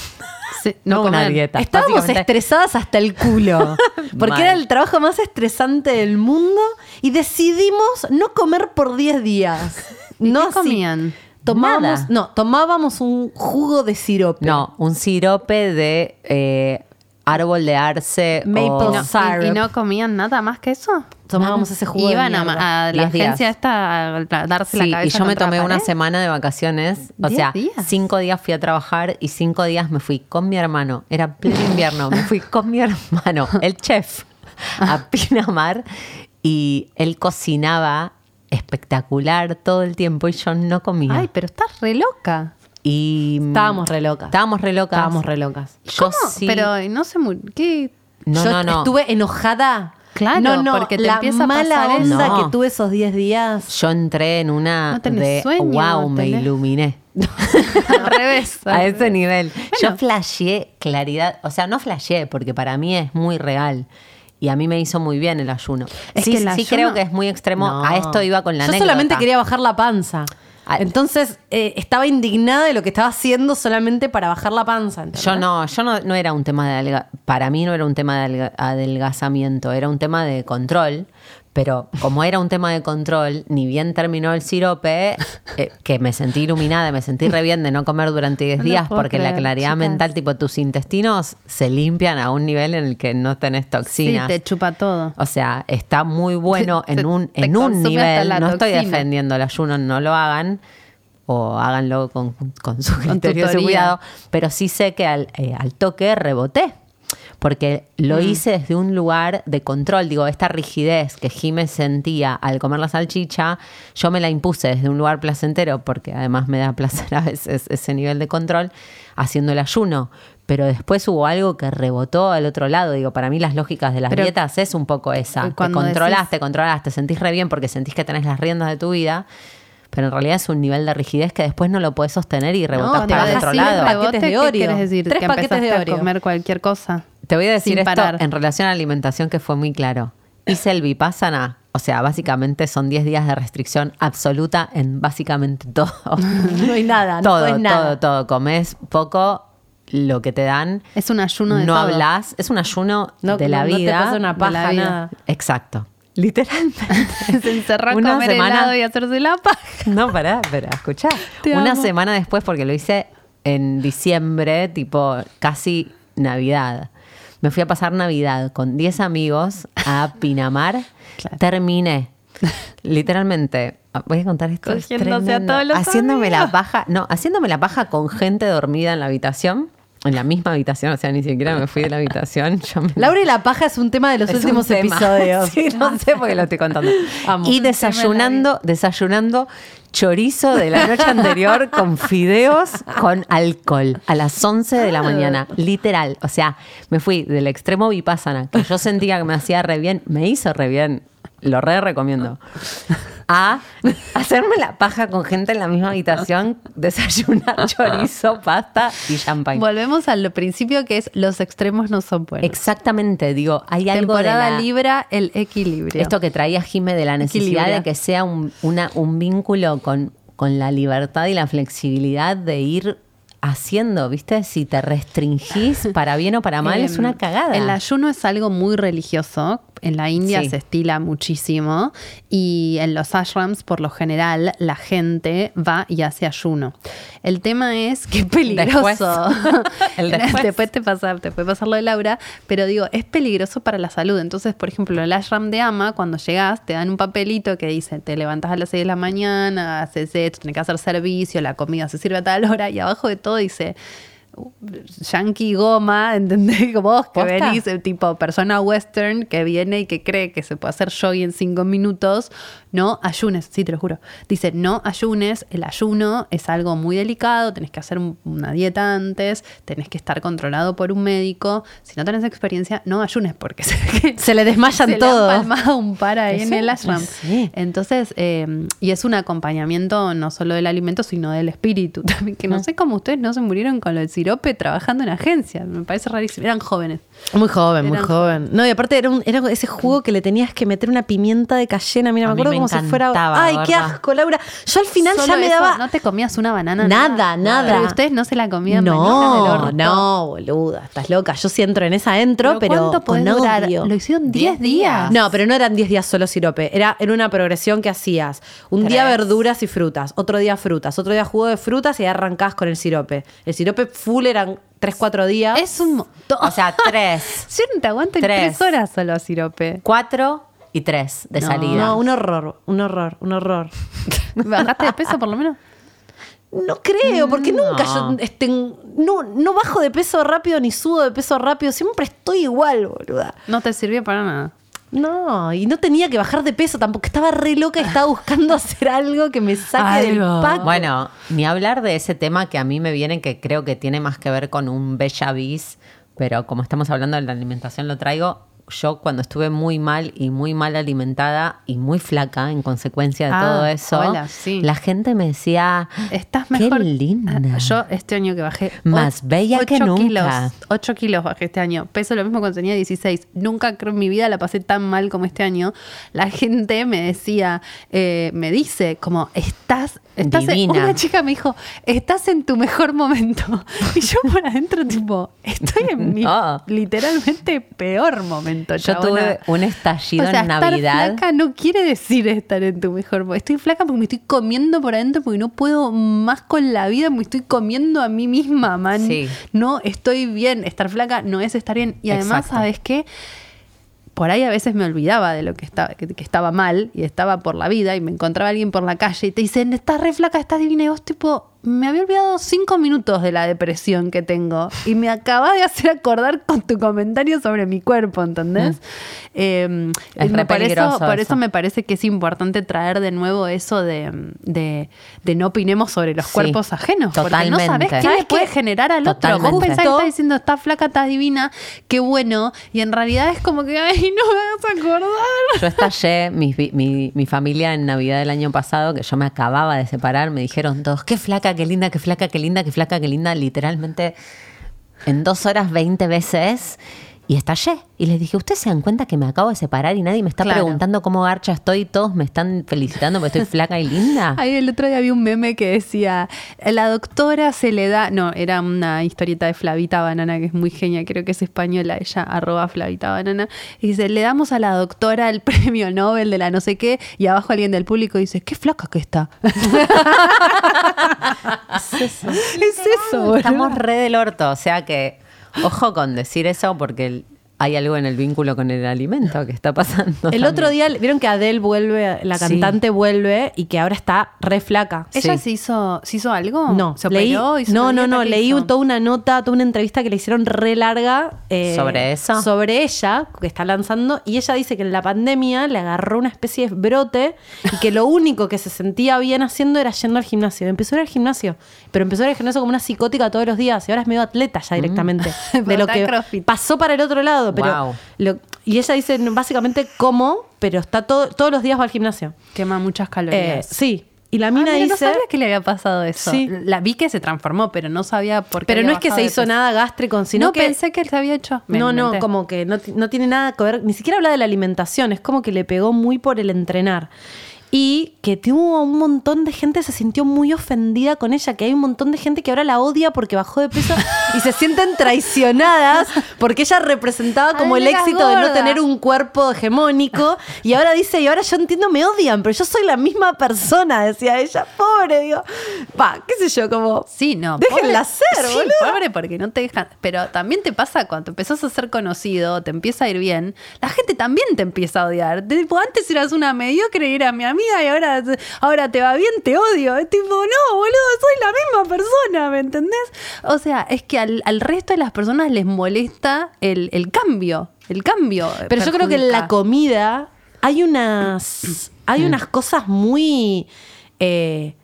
Sí, No, una comer. dieta. Estábamos estresadas hasta el culo. Porque era el trabajo más estresante del mundo y decidimos no comer por 10 días. ¿Y no qué así. Tomábamos, Nada. no, tomábamos un jugo de sirope. No, un sirope de eh, árbol de arce. Maple o- No, syrup. ¿y, y no comían nada más que eso? Tomábamos ese jugo de Iban a, mierda. a la Diez días. agencia esta a darse Sí, la cabeza y yo me contra tomé la una pared. semana de vacaciones. O ¿Diez sea, días? cinco días fui a trabajar y cinco días me fui con mi hermano. Era pleno invierno. Me fui con mi hermano, el chef, a Pinamar. Y él cocinaba espectacular todo el tiempo y yo no comía. Ay, pero estás re loca. y Estábamos re locas. Estábamos re locas. Estábamos re locas. Yo ¿Cómo? sí. Pero no murió. ¿Qué? no, Yo no, no. estuve enojada. Claro, no, no, porque te la empieza a mala pasar onda que tuve esos 10 días. Yo entré en una No tenés de sueño, wow, me tenés- iluminé. Al revés. a ese nivel. Yo flasheé claridad, o sea, no flasheé porque para mí es muy real. Y a mí me hizo muy bien el ayuno. Es sí, que el sí ayuno- creo que es muy extremo. No. A esto iba con la Yo anécdota. solamente quería bajar la panza. Ah. Entonces eh, estaba indignada de lo que estaba haciendo solamente para bajar la panza. ¿entendés? Yo no, yo no, no era un tema de adelga- para mí no era un tema de adelga- adelgazamiento, era un tema de control. Pero como era un tema de control, ni bien terminó el sirope, eh, que me sentí iluminada, me sentí re bien de no comer durante 10 No lo días, porque la claridad chicas. mental, tipo tus intestinos se limpian a un nivel en el que no tenés Sí, toxinas. te chupa todo. O sea, está muy bueno en un, en un nivel. No estoy defendiendo el ayuno, no lo hagan. O háganlo con, con su Con criterio de tutoría. cuidado. Pero sí sé que al, eh, al toque reboté. Porque lo Mm. hice desde un lugar de control. Digo, esta rigidez que Jiménez sentía al comer la salchicha, yo me la impuse desde un lugar placentero, porque además me da placer a veces ese nivel de control, haciendo el ayuno. Pero después hubo algo que rebotó al otro lado. Digo, para mí las lógicas de las Pero- dietas es un poco esa. Te Cuando controlás, decís- te controlás, te sentís re bien porque sentís que tenés las riendas de tu vida. Pero en realidad es un nivel de rigidez que después no lo puedes sostener y rebotás te para el otro lado. paquetes de ¿qué Oreo. quieres decir? Tres que paquetes de Oreo. a comer cualquier cosa. Te voy a decir esto parar. en relación a la alimentación que fue muy claro. Hice el Vipassana, o sea, básicamente son 10 días de restricción absoluta en básicamente todo. No hay nada, no todo, podés nada. todo, todo. Comes poco, lo que te dan. Es un ayuno de no hablas, es un ayuno No, de la no- no te vida. pasa una de paja, la vida. nada. Exacto. Literalmente. Se encerró a Una comer semana- helado y hacerse la paja. No, pará, pero escuchá. Te Una amo. semana después, porque lo hice en diciembre, tipo casi Navidad. Me fui a pasar Navidad con 10 amigos a Pinamar, Claro. terminé. Literalmente, voy a contar esto. es a todos los haciéndome la paja, no, haciéndome la paja con gente dormida en la habitación, en la misma habitación, o sea, ni siquiera me fui de la habitación. Yo me Laura y la paja es un tema de los es últimos episodios. Sí, no sé por qué lo estoy contando. Y desayunando, desayunando chorizo de la noche anterior con fideos con alcohol a las 11 de la mañana. Literal. O sea, me fui del extremo vipassana, que yo sentía que me hacía re bien, me hizo re bien. Lo re recomiendo. A hacerme la paja con gente en la misma habitación, desayunar chorizo, pasta y champagne. Volvemos al principio que es los extremos no son buenos. Exactamente, digo, hay algo de Temporada la- Libra, el equilibrio. esto que traía Jime de la necesidad Equilibrio. de que sea un, una- un vínculo con, con la libertad y la flexibilidad de ir haciendo, ¿viste? Si te restringís para bien o para mal, es Em, una cagada. El ayuno es algo muy religioso. En la India Sí. se estila muchísimo y en los ashrams, por lo general, la gente va y hace ayuno. El tema es que es peligroso. El después. te pasa, te puede pasar lo de Laura, pero digo, es peligroso para la salud. Entonces, por ejemplo, en el ashram de Ama, cuando llegas, te dan un papelito que dice, te levantas a las 6 de la mañana, haces esto, tienes que hacer servicio, la comida se sirve a tal hora, y abajo de todo dice, yankee goma, ¿entendés? Como vos que ¿Posta? venís, el tipo persona western que viene y que cree que se puede hacer jogging en cinco minutos, no ayunes, sí, te lo juro. Dice, no ayunes, el ayuno es algo muy delicado, tenés que hacer un- una dieta antes, tenés que estar controlado por un médico. Si no tenés experiencia, no ayunes porque se, Se le desmayan se le han palmado un par ahí en el ashram. sí. Entonces, eh, y es un acompañamiento no solo del alimento, sino del espíritu también. Que no sé cómo ustedes no se murieron con lo del sirope trabajando en agencia. Me parece rarísimo. Eran jóvenes. Muy joven, muy joven. No, y aparte era, un- era ese jugo que le tenías que meter una pimienta de cayena. Mira, A me mí acuerdo me como si fuera. Ay, qué asco, Laura. Yo al final Solo ya me eso, daba. No te comías una banana. Nada, nada. Pero ustedes no se la comían. No, no, boluda, estás loca. Yo sí entro en esa entro, pero, ¿Cuánto podés con durar? odio. Lo hicieron 10 Diez días. No, pero no eran 10 días solo sirope. Era, era una progresión que hacías. Un día verduras y frutas, otro día frutas, otro día jugo de frutas y ahí arrancás con el sirope. El sirope full eran 3, 4 días. Es un montón. O sea, tres, Yo no te aguanto en Tres. 3 horas solo a sirope. cuatro y tres de No. salida. No, un horror, un horror, un horror. ¿Bajaste de peso por lo menos? No creo, porque No. nunca yo este, no, no bajo de peso rápido ni subo de peso rápido. Siempre estoy igual, boluda. No te sirvió para nada. No, y no tenía que bajar de peso tampoco. Estaba re loca y estaba buscando hacer algo que me saque del pack. Bueno, ni hablar de ese tema que a mí me viene, que creo que tiene más que ver con un bella vis, pero como estamos hablando de la alimentación, lo traigo. Yo cuando estuve muy mal y muy mal alimentada y muy flaca en consecuencia de Ah, todo eso, hola, sí. la gente me decía, Estás qué mejor. linda. Ah, Yo este año que bajé. Más bella que nunca. Kilos, 8 kilos bajé este año. Peso lo mismo cuando tenía 16. Nunca creo en mi vida la pasé tan mal como este año. La gente me decía, eh, me dice, como, estás. Estás en-". Divina. una chica me dijo, estás en tu mejor momento. Y yo por adentro, tipo, estoy en mi No. literalmente peor momento. Yo chabona. tuve un estallido O sea, en estar Navidad. flaca no quiere decir estar en tu mejor momento. Estoy flaca porque me estoy comiendo por adentro porque no puedo más con la vida, me estoy comiendo a mí misma, man. Sí. No estoy bien. Estar flaca no es estar bien. Y además, Exacto. ¿sabes qué? Por ahí a veces me olvidaba de lo que estaba, que, estaba mal y estaba por la vida y me encontraba alguien por la calle y te dicen, estás re flaca, estás divina. Y vos tipo, me había olvidado cinco minutos de la depresión que tengo y me acabas de hacer acordar con tu comentario sobre mi cuerpo, ¿entendés? Eh, Es me por eso, por eso. eso me parece que es importante traer de nuevo eso de, de- de no opinemos sobre los Sí, cuerpos ajenos. Porque no totalmente. qué le ¿Sabes puede qué? generar al otro. Vos Totalmente. pensás que estás diciendo, estás flaca, estás divina, qué bueno. Y en realidad es como que, ay, no me vas a acordar. Yo estallé, mi, mi, mi familia en Navidad del año pasado, que yo me acababa de separar, me dijeron todos, qué flaca, qué linda, qué flaca, qué linda, qué flaca, qué linda, literalmente en dos horas 20 veces. Y estallé. Y les dije, ¿ustedes se dan cuenta que me acabo de separar y nadie me está Claro. preguntando cómo garcha estoy? Todos me están felicitando porque estoy flaca y linda. Ahí el otro día había un meme que decía, la doctora se le da, no, era una historieta de Flavita Banana, que es muy genia, creo que es española, ella arroba Flavita Banana, y dice, le damos a la doctora el premio Nobel de la no sé qué, y abajo alguien del público dice, qué flaca que está. Es eso. es eso. Estamos re del orto. O sea que, ojo con decir eso porque hay algo en el vínculo con el alimento que está pasando. El también. otro día, vieron que Adele vuelve, la Sí. cantante vuelve y que ahora está re flaca. ¿Ella Sí. se hizo, se hizo algo? No, ¿Se leí, operó? ¿Hizo no, no, no, ¿Qué leí hizo? toda una nota, toda una entrevista que le hicieron re larga. eh, ¿Sobre eso? Sobre ella, que está lanzando, y ella dice que en la pandemia le agarró una especie de brote y que lo único que se sentía bien haciendo era yendo al gimnasio. Empezó a ir al gimnasio, pero empezó a ir al gimnasio como una psicótica todos los días y ahora es medio atleta ya directamente. de lo que crossfit. pasó para el otro lado. Pero Wow. lo- y ella dice básicamente cómo, pero está todo, todos los días va al gimnasio. Quema muchas Eh, calorías. sí. Y la Ah, mina mira, no dice. sabía que le había pasado eso. Sí. La vi que se transformó, pero no sabía por qué. Pero había no es que se hizo peso. nada gástrico, sino no que. pensé que se había hecho. Me no, no, como que no, no tiene nada que ver, ni siquiera habla de la alimentación, es como que le pegó muy por el entrenar. Y que tuvo un montón de gente se sintió muy ofendida con ella, que hay un montón de gente que ahora la odia porque bajó de peso y se sienten traicionadas porque ella representaba como el éxito de no tener un cuerpo hegemónico y ahora dice, y ahora yo entiendo, me odian, pero yo soy la misma persona, decía ella, pobre, digo, va, qué sé yo, como... Sí, no. Déjenla ser, sí, boludo. Pobre porque no te dejan. Pero también te pasa cuando empezás a ser conocido, te empieza a ir bien, la gente también te empieza a odiar. Antes eras una mediocre y eras mi amiga y ahora, ahora te va bien, te odio. Es tipo, no, boludo, soy la misma persona, ¿me entendés? O sea, es que al, al resto de las personas les molesta el, el cambio. El cambio. Pero yo creo que en la comida hay unas, hay unas cosas muy... eh,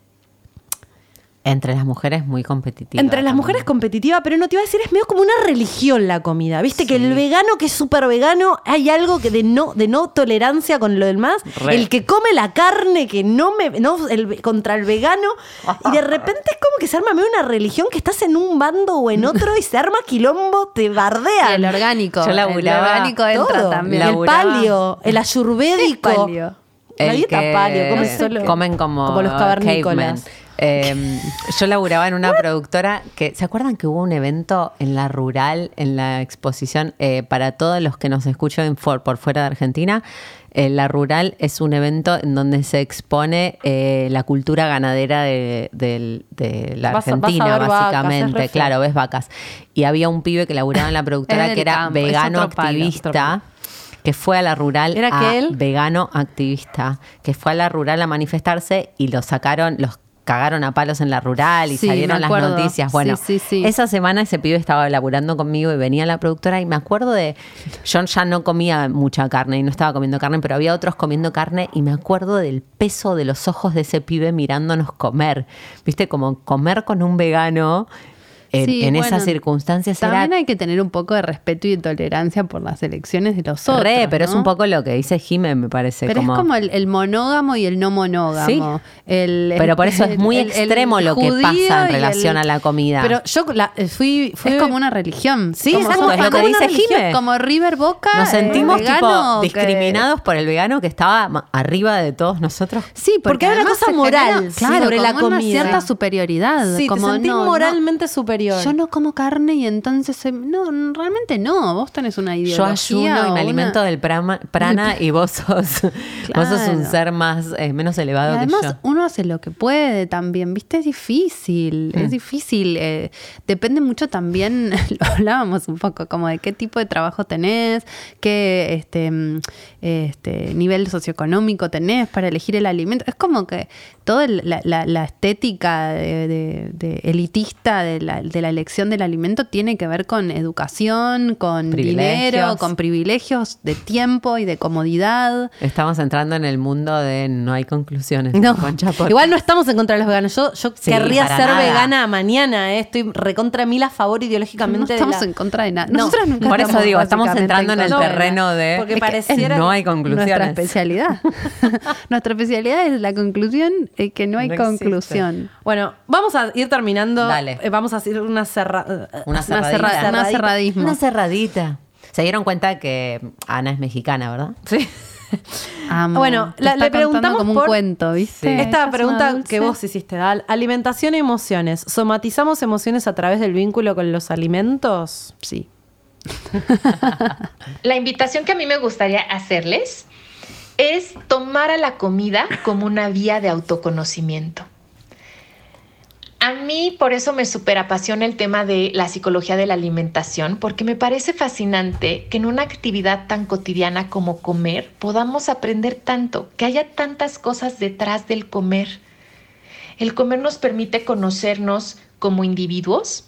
Entre las mujeres muy competitiva. entre las también. mujeres competitiva, pero no te iba a decir, es medio como una religión la comida. Viste que el vegano que es súper vegano, hay algo que de no, de no tolerancia con lo demás. Re. El que come la carne que no me. No, el- contra el vegano. Y de repente es como que se arma medio una religión que estás en un bando o en otro y se arma quilombo, te Y bardean. el orgánico. Yo el orgánico entra Todo. también. El Laburaba- palio, el ayurvédico. ¿Qué es palio? La El dieta que palio, comen, solo- comen como, como los cavernícolas. cavemen. Eh, yo laburaba en una productora que, ¿se acuerdan que hubo un evento en la rural, en la exposición, eh, para todos los que nos escuchan for- por fuera de Argentina? Eh, la rural es un evento en donde se expone eh, la cultura ganadera de, la Vas vas Argentina, vacas, básicamente. claro, ves vacas. Y había un pibe que laburaba en la productora que era campo, vegano activista palo. que fue a la rural ¿Era a vegano activista, que fue a la rural a manifestarse y lo sacaron, los cagaron a palos en la rural y Sí, salieron las noticias. Bueno, Sí, sí, sí. esa semana ese pibe estaba laburando conmigo y venía la productora y me acuerdo de, yo ya no comía mucha carne y no estaba comiendo carne, pero había otros comiendo carne y me acuerdo del peso de los ojos de ese pibe mirándonos comer. Viste, como comer con un vegano. En, Sí, en bueno, esas circunstancias También era hay que tener un poco de respeto y tolerancia por las elecciones de los otros. re, pero es un poco lo que dice Jimé, me parece. Pero es como el, el monógamo y el no monógamo. Sí. El- Pero por eso es muy el- extremo lo que pasa en relación el- a la comida. Pero yo la- eh, fui, fui- Es como una religión. Sí, como, exacto, es lo que dice Jime. Como River Boca. Nos eh, sentimos tipo que- discriminados por el vegano que estaba arriba de todos nosotros. Sí, porque, Porque hay una cosa moral claro, sobre la como una comida. cierta superioridad. Sí, como te sentís no, no, moralmente superior. yo no como carne y entonces no, realmente no. Vos tenés una Yo ideología. ayuno y me alimento una- del prama- prana y vos sos, vos sos un Claro. ser más eh, menos Y elevado que además yo. uno hace lo que puede también, ¿viste? Es difícil, es difícil. eh, depende mucho también, lo hablábamos un poco, como de qué tipo de trabajo tenés, qué este, mm, este, nivel socioeconómico tenés para elegir el alimento. Es como que toda el- la, la- la estética de, de- de elitista de la, de la elección del alimento tiene que ver con educación, con dinero, con privilegios de tiempo y de comodidad. Estamos entrando en el mundo de no hay conclusiones. No, con Chapote. igual no estamos en contra de los veganos. Yo, yo Sí, querría ser nada. vegana mañana, eh. estoy recontra mil a favor No ideológicamente. de estamos la- en contra de nada. No, nunca Por eso digo, estamos entrando en el terreno de Porque es que pareciera no hay conclusiones. Nuestra especialidad. Nuestra especialidad es la conclusión es que no hay No existe. conclusión. Bueno, vamos a ir terminando. Dale. Eh, vamos a hacer una cerra... Una Una cerradita. cerra- una cerradismo. Una cerradita. Se dieron cuenta que Ana es mexicana, ¿verdad? Sí. Amo. Bueno, Te la- está le preguntamos como un por- cuento, ¿viste? Esta es pregunta que vos hiciste, Dal. Alimentación y emociones. ¿Somatizamos emociones a través del vínculo con los alimentos? Sí. La invitación que a mí me gustaría hacerles es tomar a la comida como una vía de autoconocimiento. a mí por eso me apasiona el tema de la psicología de la alimentación, porque me parece fascinante que en una actividad tan cotidiana como comer podamos aprender tanto, que haya tantas cosas detrás del comer. El comer nos permite conocernos como individuos,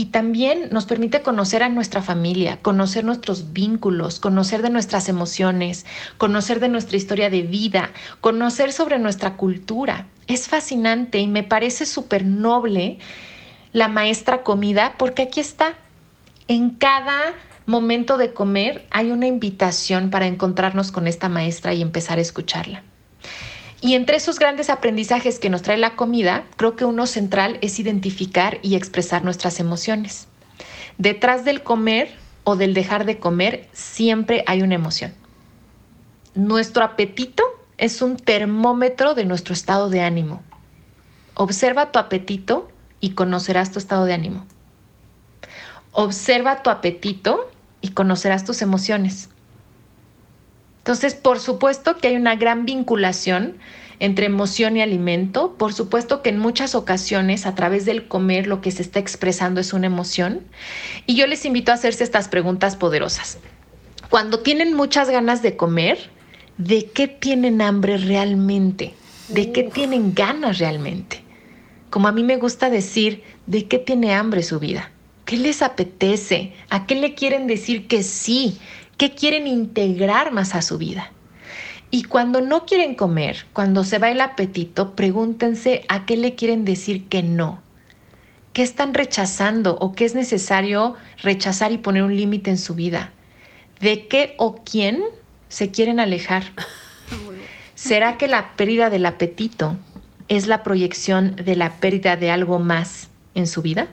y también nos permite conocer a nuestra familia, conocer nuestros vínculos, conocer de nuestras emociones, conocer de nuestra historia de vida, conocer sobre nuestra cultura. Es fascinante y me parece súper noble la maestra comida porque aquí está. En cada momento de comer hay una invitación para encontrarnos con esta maestra y empezar a escucharla. Y entre esos grandes aprendizajes que nos trae la comida, creo que uno central es identificar y expresar nuestras emociones. Detrás del comer o del dejar de comer siempre hay una emoción. Nuestro apetito es un termómetro de nuestro estado de ánimo. Observa tu apetito y conocerás tu estado de ánimo. Observa tu apetito y conocerás tus emociones. Entonces, por supuesto que hay una gran vinculación entre emoción y alimento. Por supuesto que en muchas ocasiones a través del comer lo que se está expresando es una emoción. Y yo les invito a hacerse estas preguntas poderosas. Cuando tienen muchas ganas de comer, ¿de qué tienen hambre realmente? ¿De qué tienen ganas realmente? Como a mí me gusta decir, ¿de qué tiene hambre su vida? ¿Qué les apetece? ¿A qué le quieren decir que sí? Qué quieren integrar más a su vida. Y cuando no quieren comer, cuando se va el apetito, pregúntense a qué le quieren decir que no. ¿Qué están rechazando o qué es necesario rechazar y poner un límite en su vida? ¿De qué o quién se quieren alejar? ¿Será que la pérdida del apetito es la proyección de la pérdida de algo más en su vida?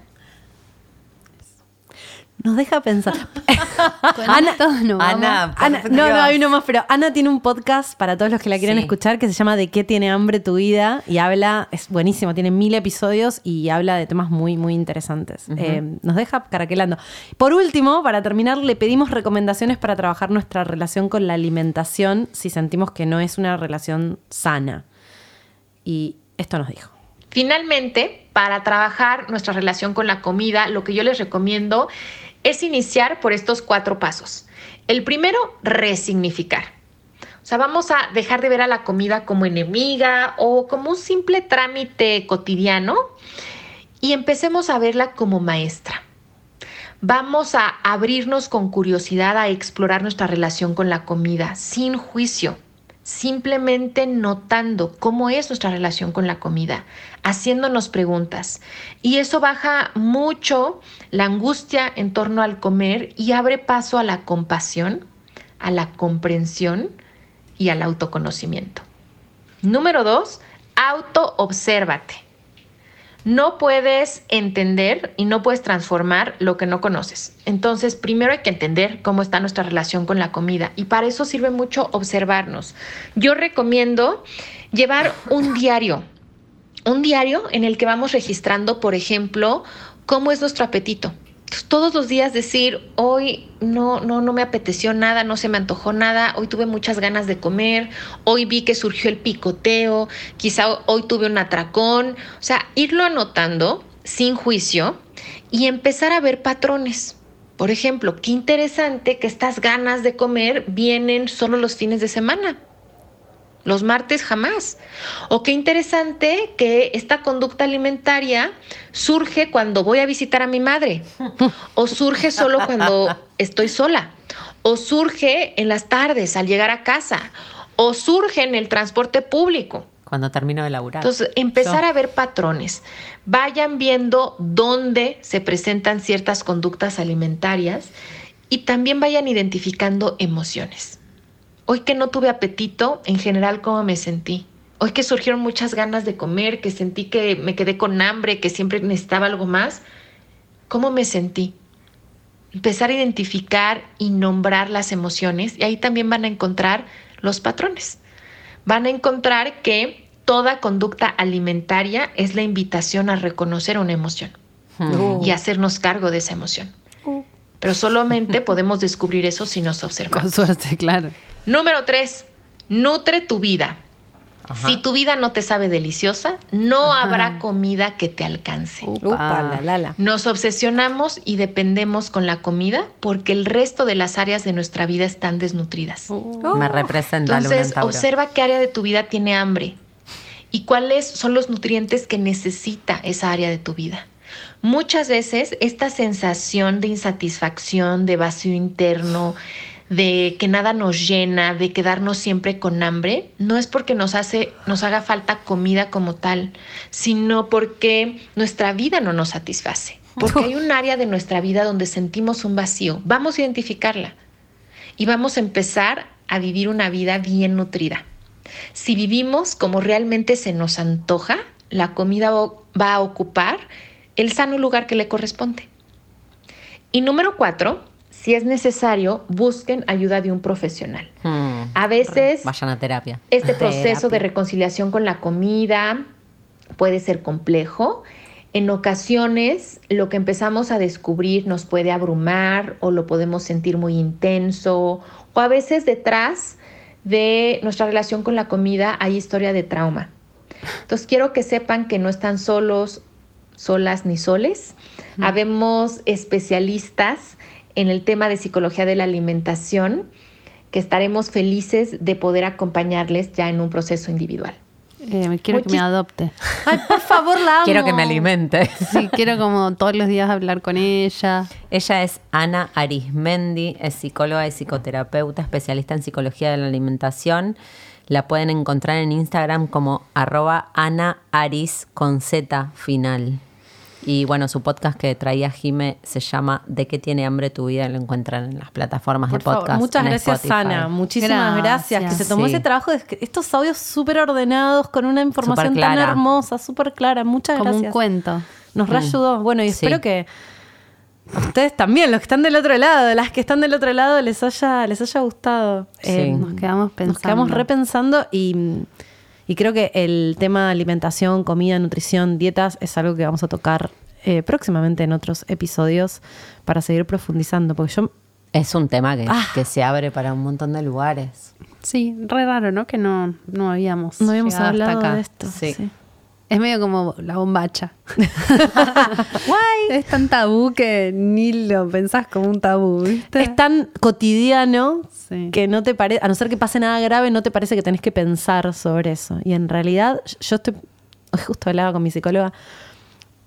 Nos deja pensar. Ana, no, Ana, no, no, hay uno más, pero Ana tiene un podcast para todos los que la quieren escuchar que se llama ¿De qué tiene hambre tu vida? Y habla, es buenísimo, tiene mil episodios y habla de temas muy, muy interesantes. Eh, nos deja caraquelando. Por último, para terminar, le pedimos recomendaciones para trabajar nuestra relación con la alimentación si sentimos que no es una relación sana. Y esto nos dijo. Finalmente, para trabajar nuestra relación con la comida, lo que yo les recomiendo es iniciar por estos cuatro pasos. El primero, resignificar. O sea, vamos a dejar de ver a la comida como enemiga o como un simple trámite cotidiano y empecemos a verla como maestra. Vamos a abrirnos con curiosidad a explorar nuestra relación con la comida sin juicio simplemente notando cómo es nuestra relación con la comida, haciéndonos preguntas. Y eso baja mucho la angustia en torno al comer y abre paso a la compasión, a la comprensión y al autoconocimiento. Número dos, autoobsérvate. No puedes entender y no puedes transformar lo que no conoces. Entonces, primero hay que entender cómo está nuestra relación con la comida y para eso sirve mucho observarnos. Yo recomiendo llevar un diario, un diario en el que vamos registrando, por ejemplo, cómo es nuestro apetito, todos los días decir, hoy no, no, no me apeteció nada, no se me antojó nada, hoy tuve muchas ganas de comer, hoy vi que surgió el picoteo, quizá hoy tuve un atracón, o sea, irlo anotando sin juicio y empezar a ver patrones. Por ejemplo, qué interesante que estas ganas de comer vienen solo los fines de semana. Los martes jamás. O qué interesante que esta conducta alimentaria surge cuando voy a visitar a mi madre. O surge solo cuando estoy sola. O surge en las tardes al llegar a casa. O surge en el transporte público. Cuando termino de laburar. Entonces, empezar a ver patrones. Vayan viendo dónde se presentan ciertas conductas alimentarias y también vayan identificando emociones. Hoy que no tuve apetito, en general, ¿cómo me sentí? Hoy que surgieron muchas ganas de comer, que sentí que me quedé con hambre, que siempre necesitaba algo más, ¿cómo me sentí? Empezar a identificar y nombrar las emociones y ahí también van a encontrar los patrones. Van a encontrar que toda conducta alimentaria es la invitación a reconocer una emoción hmm. y hacernos cargo de esa emoción. Pero solamente podemos descubrir eso si nos observamos. Con suerte, claro. Número tres, nutre tu vida. Ajá. Si tu vida no te sabe deliciosa, no habrá comida que te alcance. Upa, la, la, la. Nos obsesionamos y dependemos con la comida porque el resto de las áreas de nuestra vida están desnutridas. Me representa en Entonces, observa qué área de tu vida tiene hambre y cuáles son los nutrientes que necesita esa área de tu vida. Muchas veces esta sensación de insatisfacción, de vacío interno, de que nada nos llena, de quedarnos siempre con hambre, no es porque nos hace nos haga falta comida como tal, sino porque nuestra vida no nos satisface. Porque hay un área de nuestra vida donde sentimos un vacío. Vamos a identificarla y vamos a empezar a vivir una vida bien nutrida. Si vivimos como realmente se nos antoja, la comida va a ocupar el sano lugar que le corresponde. Y número cuatro, si es necesario, busquen ayuda de un profesional. Hmm. A veces Vayan a terapia. este proceso de reconciliación con la comida puede ser complejo. En ocasiones lo que empezamos a descubrir nos puede abrumar o lo podemos sentir muy intenso o a veces detrás de nuestra relación con la comida hay historia de trauma. Entonces quiero que sepan que no están solos, solas ni soles. Habemos especialistas en el tema de psicología de la alimentación que estaremos felices de poder acompañarles ya en un proceso individual. Eh, quiero que me adopte. Ay, por favor, la amo. Quiero que me alimente. Sí, quiero como todos los días hablar con ella. Ella es Ana Arismendi, es psicóloga y psicoterapeuta, especialista en psicología de la alimentación. La pueden encontrar en Instagram como arroba Ana Aris con Z final. Y bueno, su podcast que traía Jime se llama ¿De qué tiene hambre tu vida? Lo encuentran en las plataformas Por de favor, podcast. muchas en gracias, Spotify. Ana. Muchísimas gracias. Gracias. Que se tomó Sí. ese trabajo de estos audios súper ordenados, con una información tan hermosa, súper clara. Muchas Como gracias. un cuento. Nos reayudó. Bueno, y Sí. espero que a ustedes también, los que están del otro lado, las que están del otro lado, les haya, les haya gustado. Sí. Nos quedamos pensando. Nos quedamos repensando y, y creo que el tema de alimentación, comida, nutrición, dietas es algo que vamos a tocar eh, próximamente en otros episodios para seguir profundizando. Porque yo Es un tema que, Ah. que se abre para un montón de lugares. Sí, re raro, ¿no? Que no, no habíamos, no habíamos llegado hasta hablado acá. de esto. Sí. sí. Es medio como la bombacha. Es tan tabú que ni lo pensás como un tabú, ¿viste? Es tan cotidiano Sí. que no te parece, a no ser que pase nada grave, no te parece que tenés que pensar sobre eso. Y en realidad, yo estoy, justo hablaba con mi psicóloga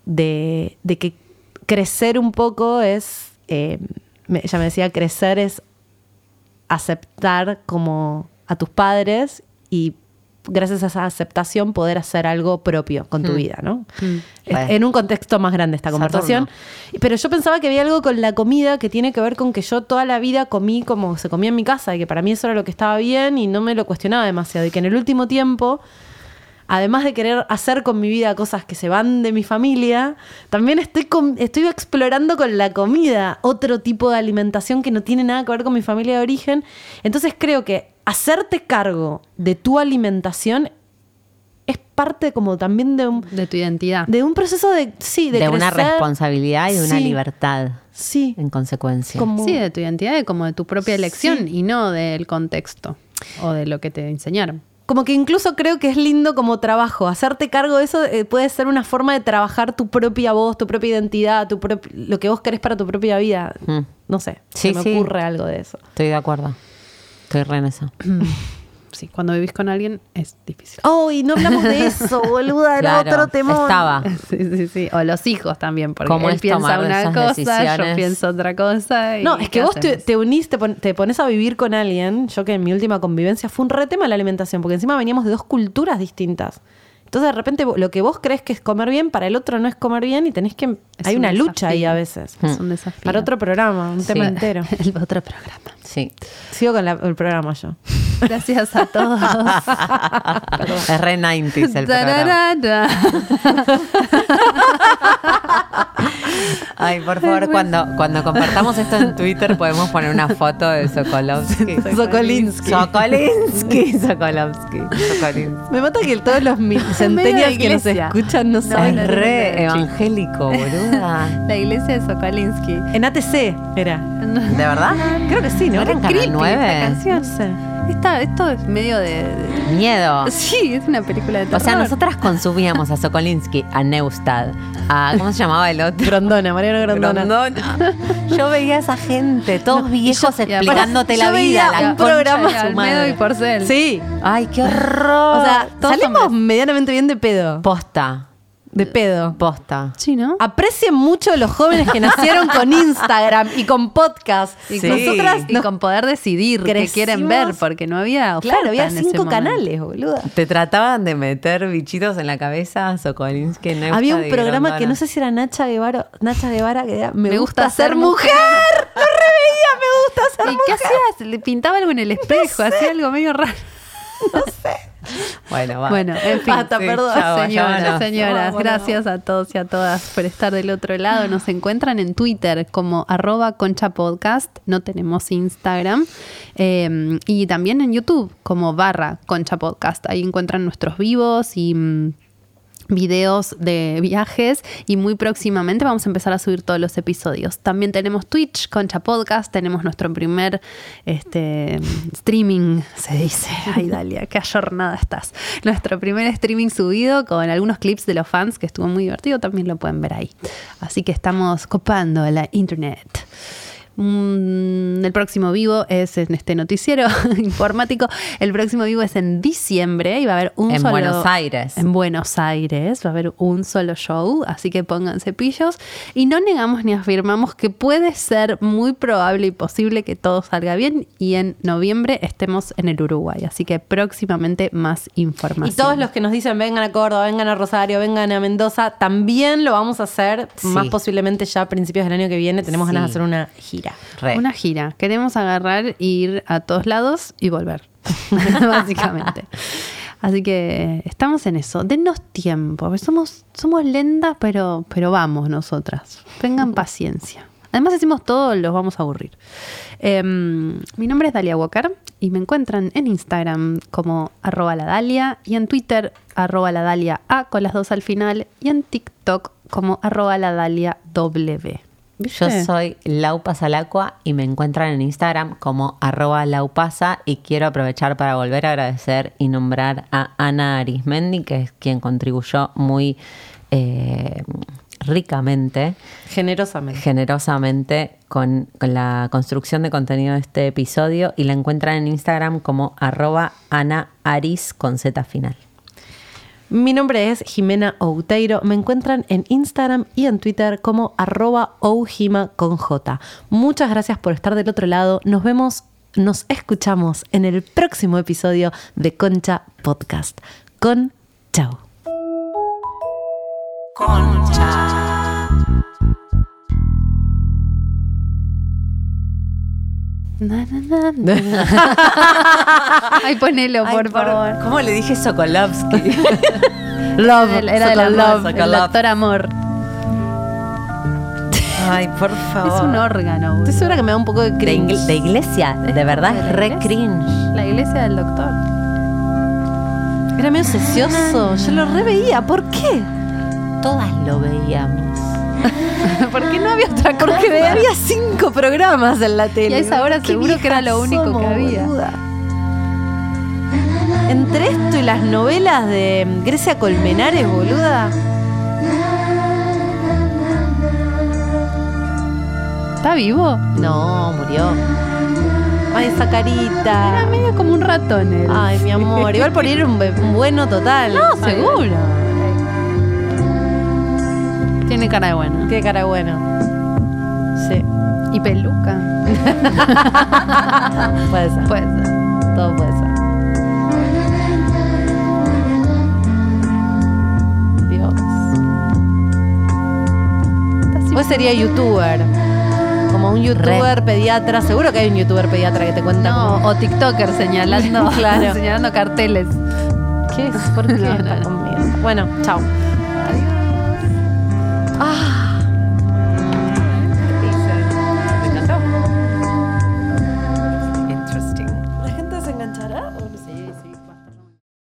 de, de que crecer un poco es, eh, me- ella me decía, crecer es aceptar como a tus padres y gracias a esa aceptación poder hacer algo propio con tu vida, ¿no? Mm. Bueno. En un contexto más grande esta Saturno. conversación. Pero yo pensaba que había algo con la comida que tiene que ver con que yo toda la vida comí como se comía en mi casa y que para mí eso era lo que estaba bien y no me lo cuestionaba demasiado. Y que en el último tiempo, además de querer hacer con mi vida cosas que se van de mi familia, también estoy, estoy explorando con la comida otro tipo de alimentación que no tiene nada que ver con mi familia de origen. Entonces creo que hacerte cargo de tu alimentación es parte como también de un, De tu identidad. de un proceso de, sí, de, De, una responsabilidad y de una libertad, Sí. en consecuencia. Como- Sí, de tu identidad y como de tu propia elección Sí. y no del contexto o de lo que te enseñaron. Como que incluso creo que es lindo como trabajo. Hacerte cargo de eso eh, puede ser una forma de trabajar tu propia voz, tu propia identidad, tu lo que vos querés para tu propia vida. Mm. No sé, Sí, se me sí. ocurre algo de eso. Estoy de acuerdo. Estoy re en eso. Sí, cuando vivís con alguien es difícil. Oh, y no hablamos de eso, boluda, era Claro, otro temor. Estaba. Sí, sí, sí. O los hijos también, porque ¿Cómo él es piensa tomar una esas cosa, decisiones? yo pienso otra cosa. y No, es que ¿qué vos te, te unís, te, pon- te pones a vivir con alguien. Yo que en mi última convivencia fue un re tema la alimentación, porque encima veníamos de dos culturas distintas. Entonces de repente lo que vos crees que es comer bien, para el otro no es comer bien y tenés que... Es hay un una lucha ahí a veces. Es un desafío. Para otro programa, un Sí. tema entero. El otro programa. Sí. Sigo con la- el programa yo. Gracias a todos. es re 90s el programa. Ay, por favor, cuando, cuando compartamos esto en Twitter podemos poner una foto de Sokolovsky. Sokolinsky. Sokolinsky, Sokolovsky, Sokolinsky. Me mata que todos los de que nos escuchan no saben. no, re evangélico, boluda. La iglesia de Sokolinsky. En ATC era. ¿De verdad? Creo que sí, ¿no? ¿No era en Canal creepy 9? esta canción. Sé. Esta, esto es medio de, de- Miedo. Sí, es una película de O terror. sea, nosotras consumíamos a Sokolinsky, a Neustad, a. ¿Cómo se llamaba el otro? Grondona, Mariano Grondona. Grondona. Yo veía a esa gente, todos viejos y aparte- explicándote la yo veía vida, la un programa de su madre. y Porcel. Sí. Ay, qué horror. O sea, todos salimos hombres. medianamente bien de pedo. posta, De pedo. posta. Sí, ¿no? Aprecien mucho los jóvenes que nacieron con Instagram y con podcast. Y Sí. Nosotras y nos- con poder decidir qué quieren ver, porque no había Claro, había en ese cinco momento. canales, boluda. ¿Te trataban de meter bichitos en la cabeza, Sokolinsky, Neustad Había un y programa que no sé si era Nacha Guevara, Nacha Guevara que era, me, Me gusta, gusta ser ser mujer. Lo reveía, me gusta ser ¿Y mujer. qué hacías? Le pintaba algo en el espejo, hacía algo medio raro. Bueno, va. Bueno, en fin. Basta, perdón. chao, Señoras, señoras, gracias a todos y a todas por estar del otro lado. Nos encuentran en Twitter como arroba concha podcast, no tenemos Instagram, eh, y también en YouTube como barra concha podcast. Ahí encuentran nuestros vivos y... videos de viajes y muy próximamente vamos a empezar a subir todos los episodios. También tenemos Twitch, Concha Podcast, tenemos nuestro primer este, streaming, se dice. Ay, Dalia, qué ayornada estás. Nuestro primer streaming subido con algunos clips de los fans que estuvo muy divertido, también lo pueden ver ahí. Así que estamos copando la internet. Mm, el próximo vivo es en este noticiero informático. El próximo vivo es en diciembre y va a haber un En solo. Buenos Aires. En Buenos Aires va a haber un solo show, así que pónganse pillos. Y no negamos ni afirmamos que puede ser muy probable y posible que todo salga bien y en noviembre estemos en el Uruguay. Así que próximamente más información. Y todos los que nos dicen vengan a Córdoba, vengan a Rosario, vengan a Mendoza, también lo vamos a hacer, Sí. más posiblemente ya a principios del año que viene. Tenemos Sí. ganas de hacer una gira. Re. Una gira. Queremos agarrar, ir a todos lados y volver. Básicamente. Así que estamos en eso. Denos tiempo. Somos, somos lentas, pero, pero vamos nosotras. Tengan paciencia. Además, decimos todo, los vamos a aburrir. Em, mi nombre es Dalia Walker y me encuentran en Instagram como arroba la Dalia y en Twitter arroba la Dalia A con las dos al final y en TikTok como arroba la Dalia W. Yo soy Laupa Salacua y me encuentran en Instagram como arroba laupasa y quiero aprovechar para volver a agradecer y nombrar a Ana Arismendi, que es quien contribuyó muy eh, ricamente, Generosamente. generosamente con, con la construcción de contenido de este episodio y la encuentran en Instagram como arroba Ana Aris con Z final. Mi nombre es Jimena Outeiro. Me encuentran en Instagram y en Twitter como arroba con J. Muchas gracias por estar del otro lado. Nos vemos, nos escuchamos en el próximo episodio de Concha Podcast. Con chao. Na, na, na, na. Ay, ponelo, por favor. ¿Cómo le dije Sokolovsky? Love. Era, era Sokolov. amor, el doctor amor. Ay, por favor. Es un órgano. Estoy segura que me da un poco de de, cringe. de iglesia, de verdad de es re iglesia. cringe. La iglesia del doctor. Era medio sesioso. Yo lo reveía. ¿Por qué? Todas lo veíamos. ¿Por qué no había otra cosa? Porque había cinco programas en la tele. Y a esa hora seguro que era lo único que había. boluda. Entre esto y las novelas de Grecia Colmenares, boluda. ¿Está vivo? No, murió. Ay, esa carita. Era medio como un ratón él. Ay, mi amor. Igual por ir un, un bueno total. No, seguro. Tiene cara de bueno. Qué cara bueno. Sí, Y peluca. puede ser. Puede ser. Todo puede ser. Dios. Vos sería youtuber. Como un youtuber pediatra. Seguro que hay un youtuber pediatra que te cuenta No, o TikToker señalando, Claro. señalando carteles. ¿Qué es? ¿Por qué No, no, está no. conmigo? Bueno, chao. Ah.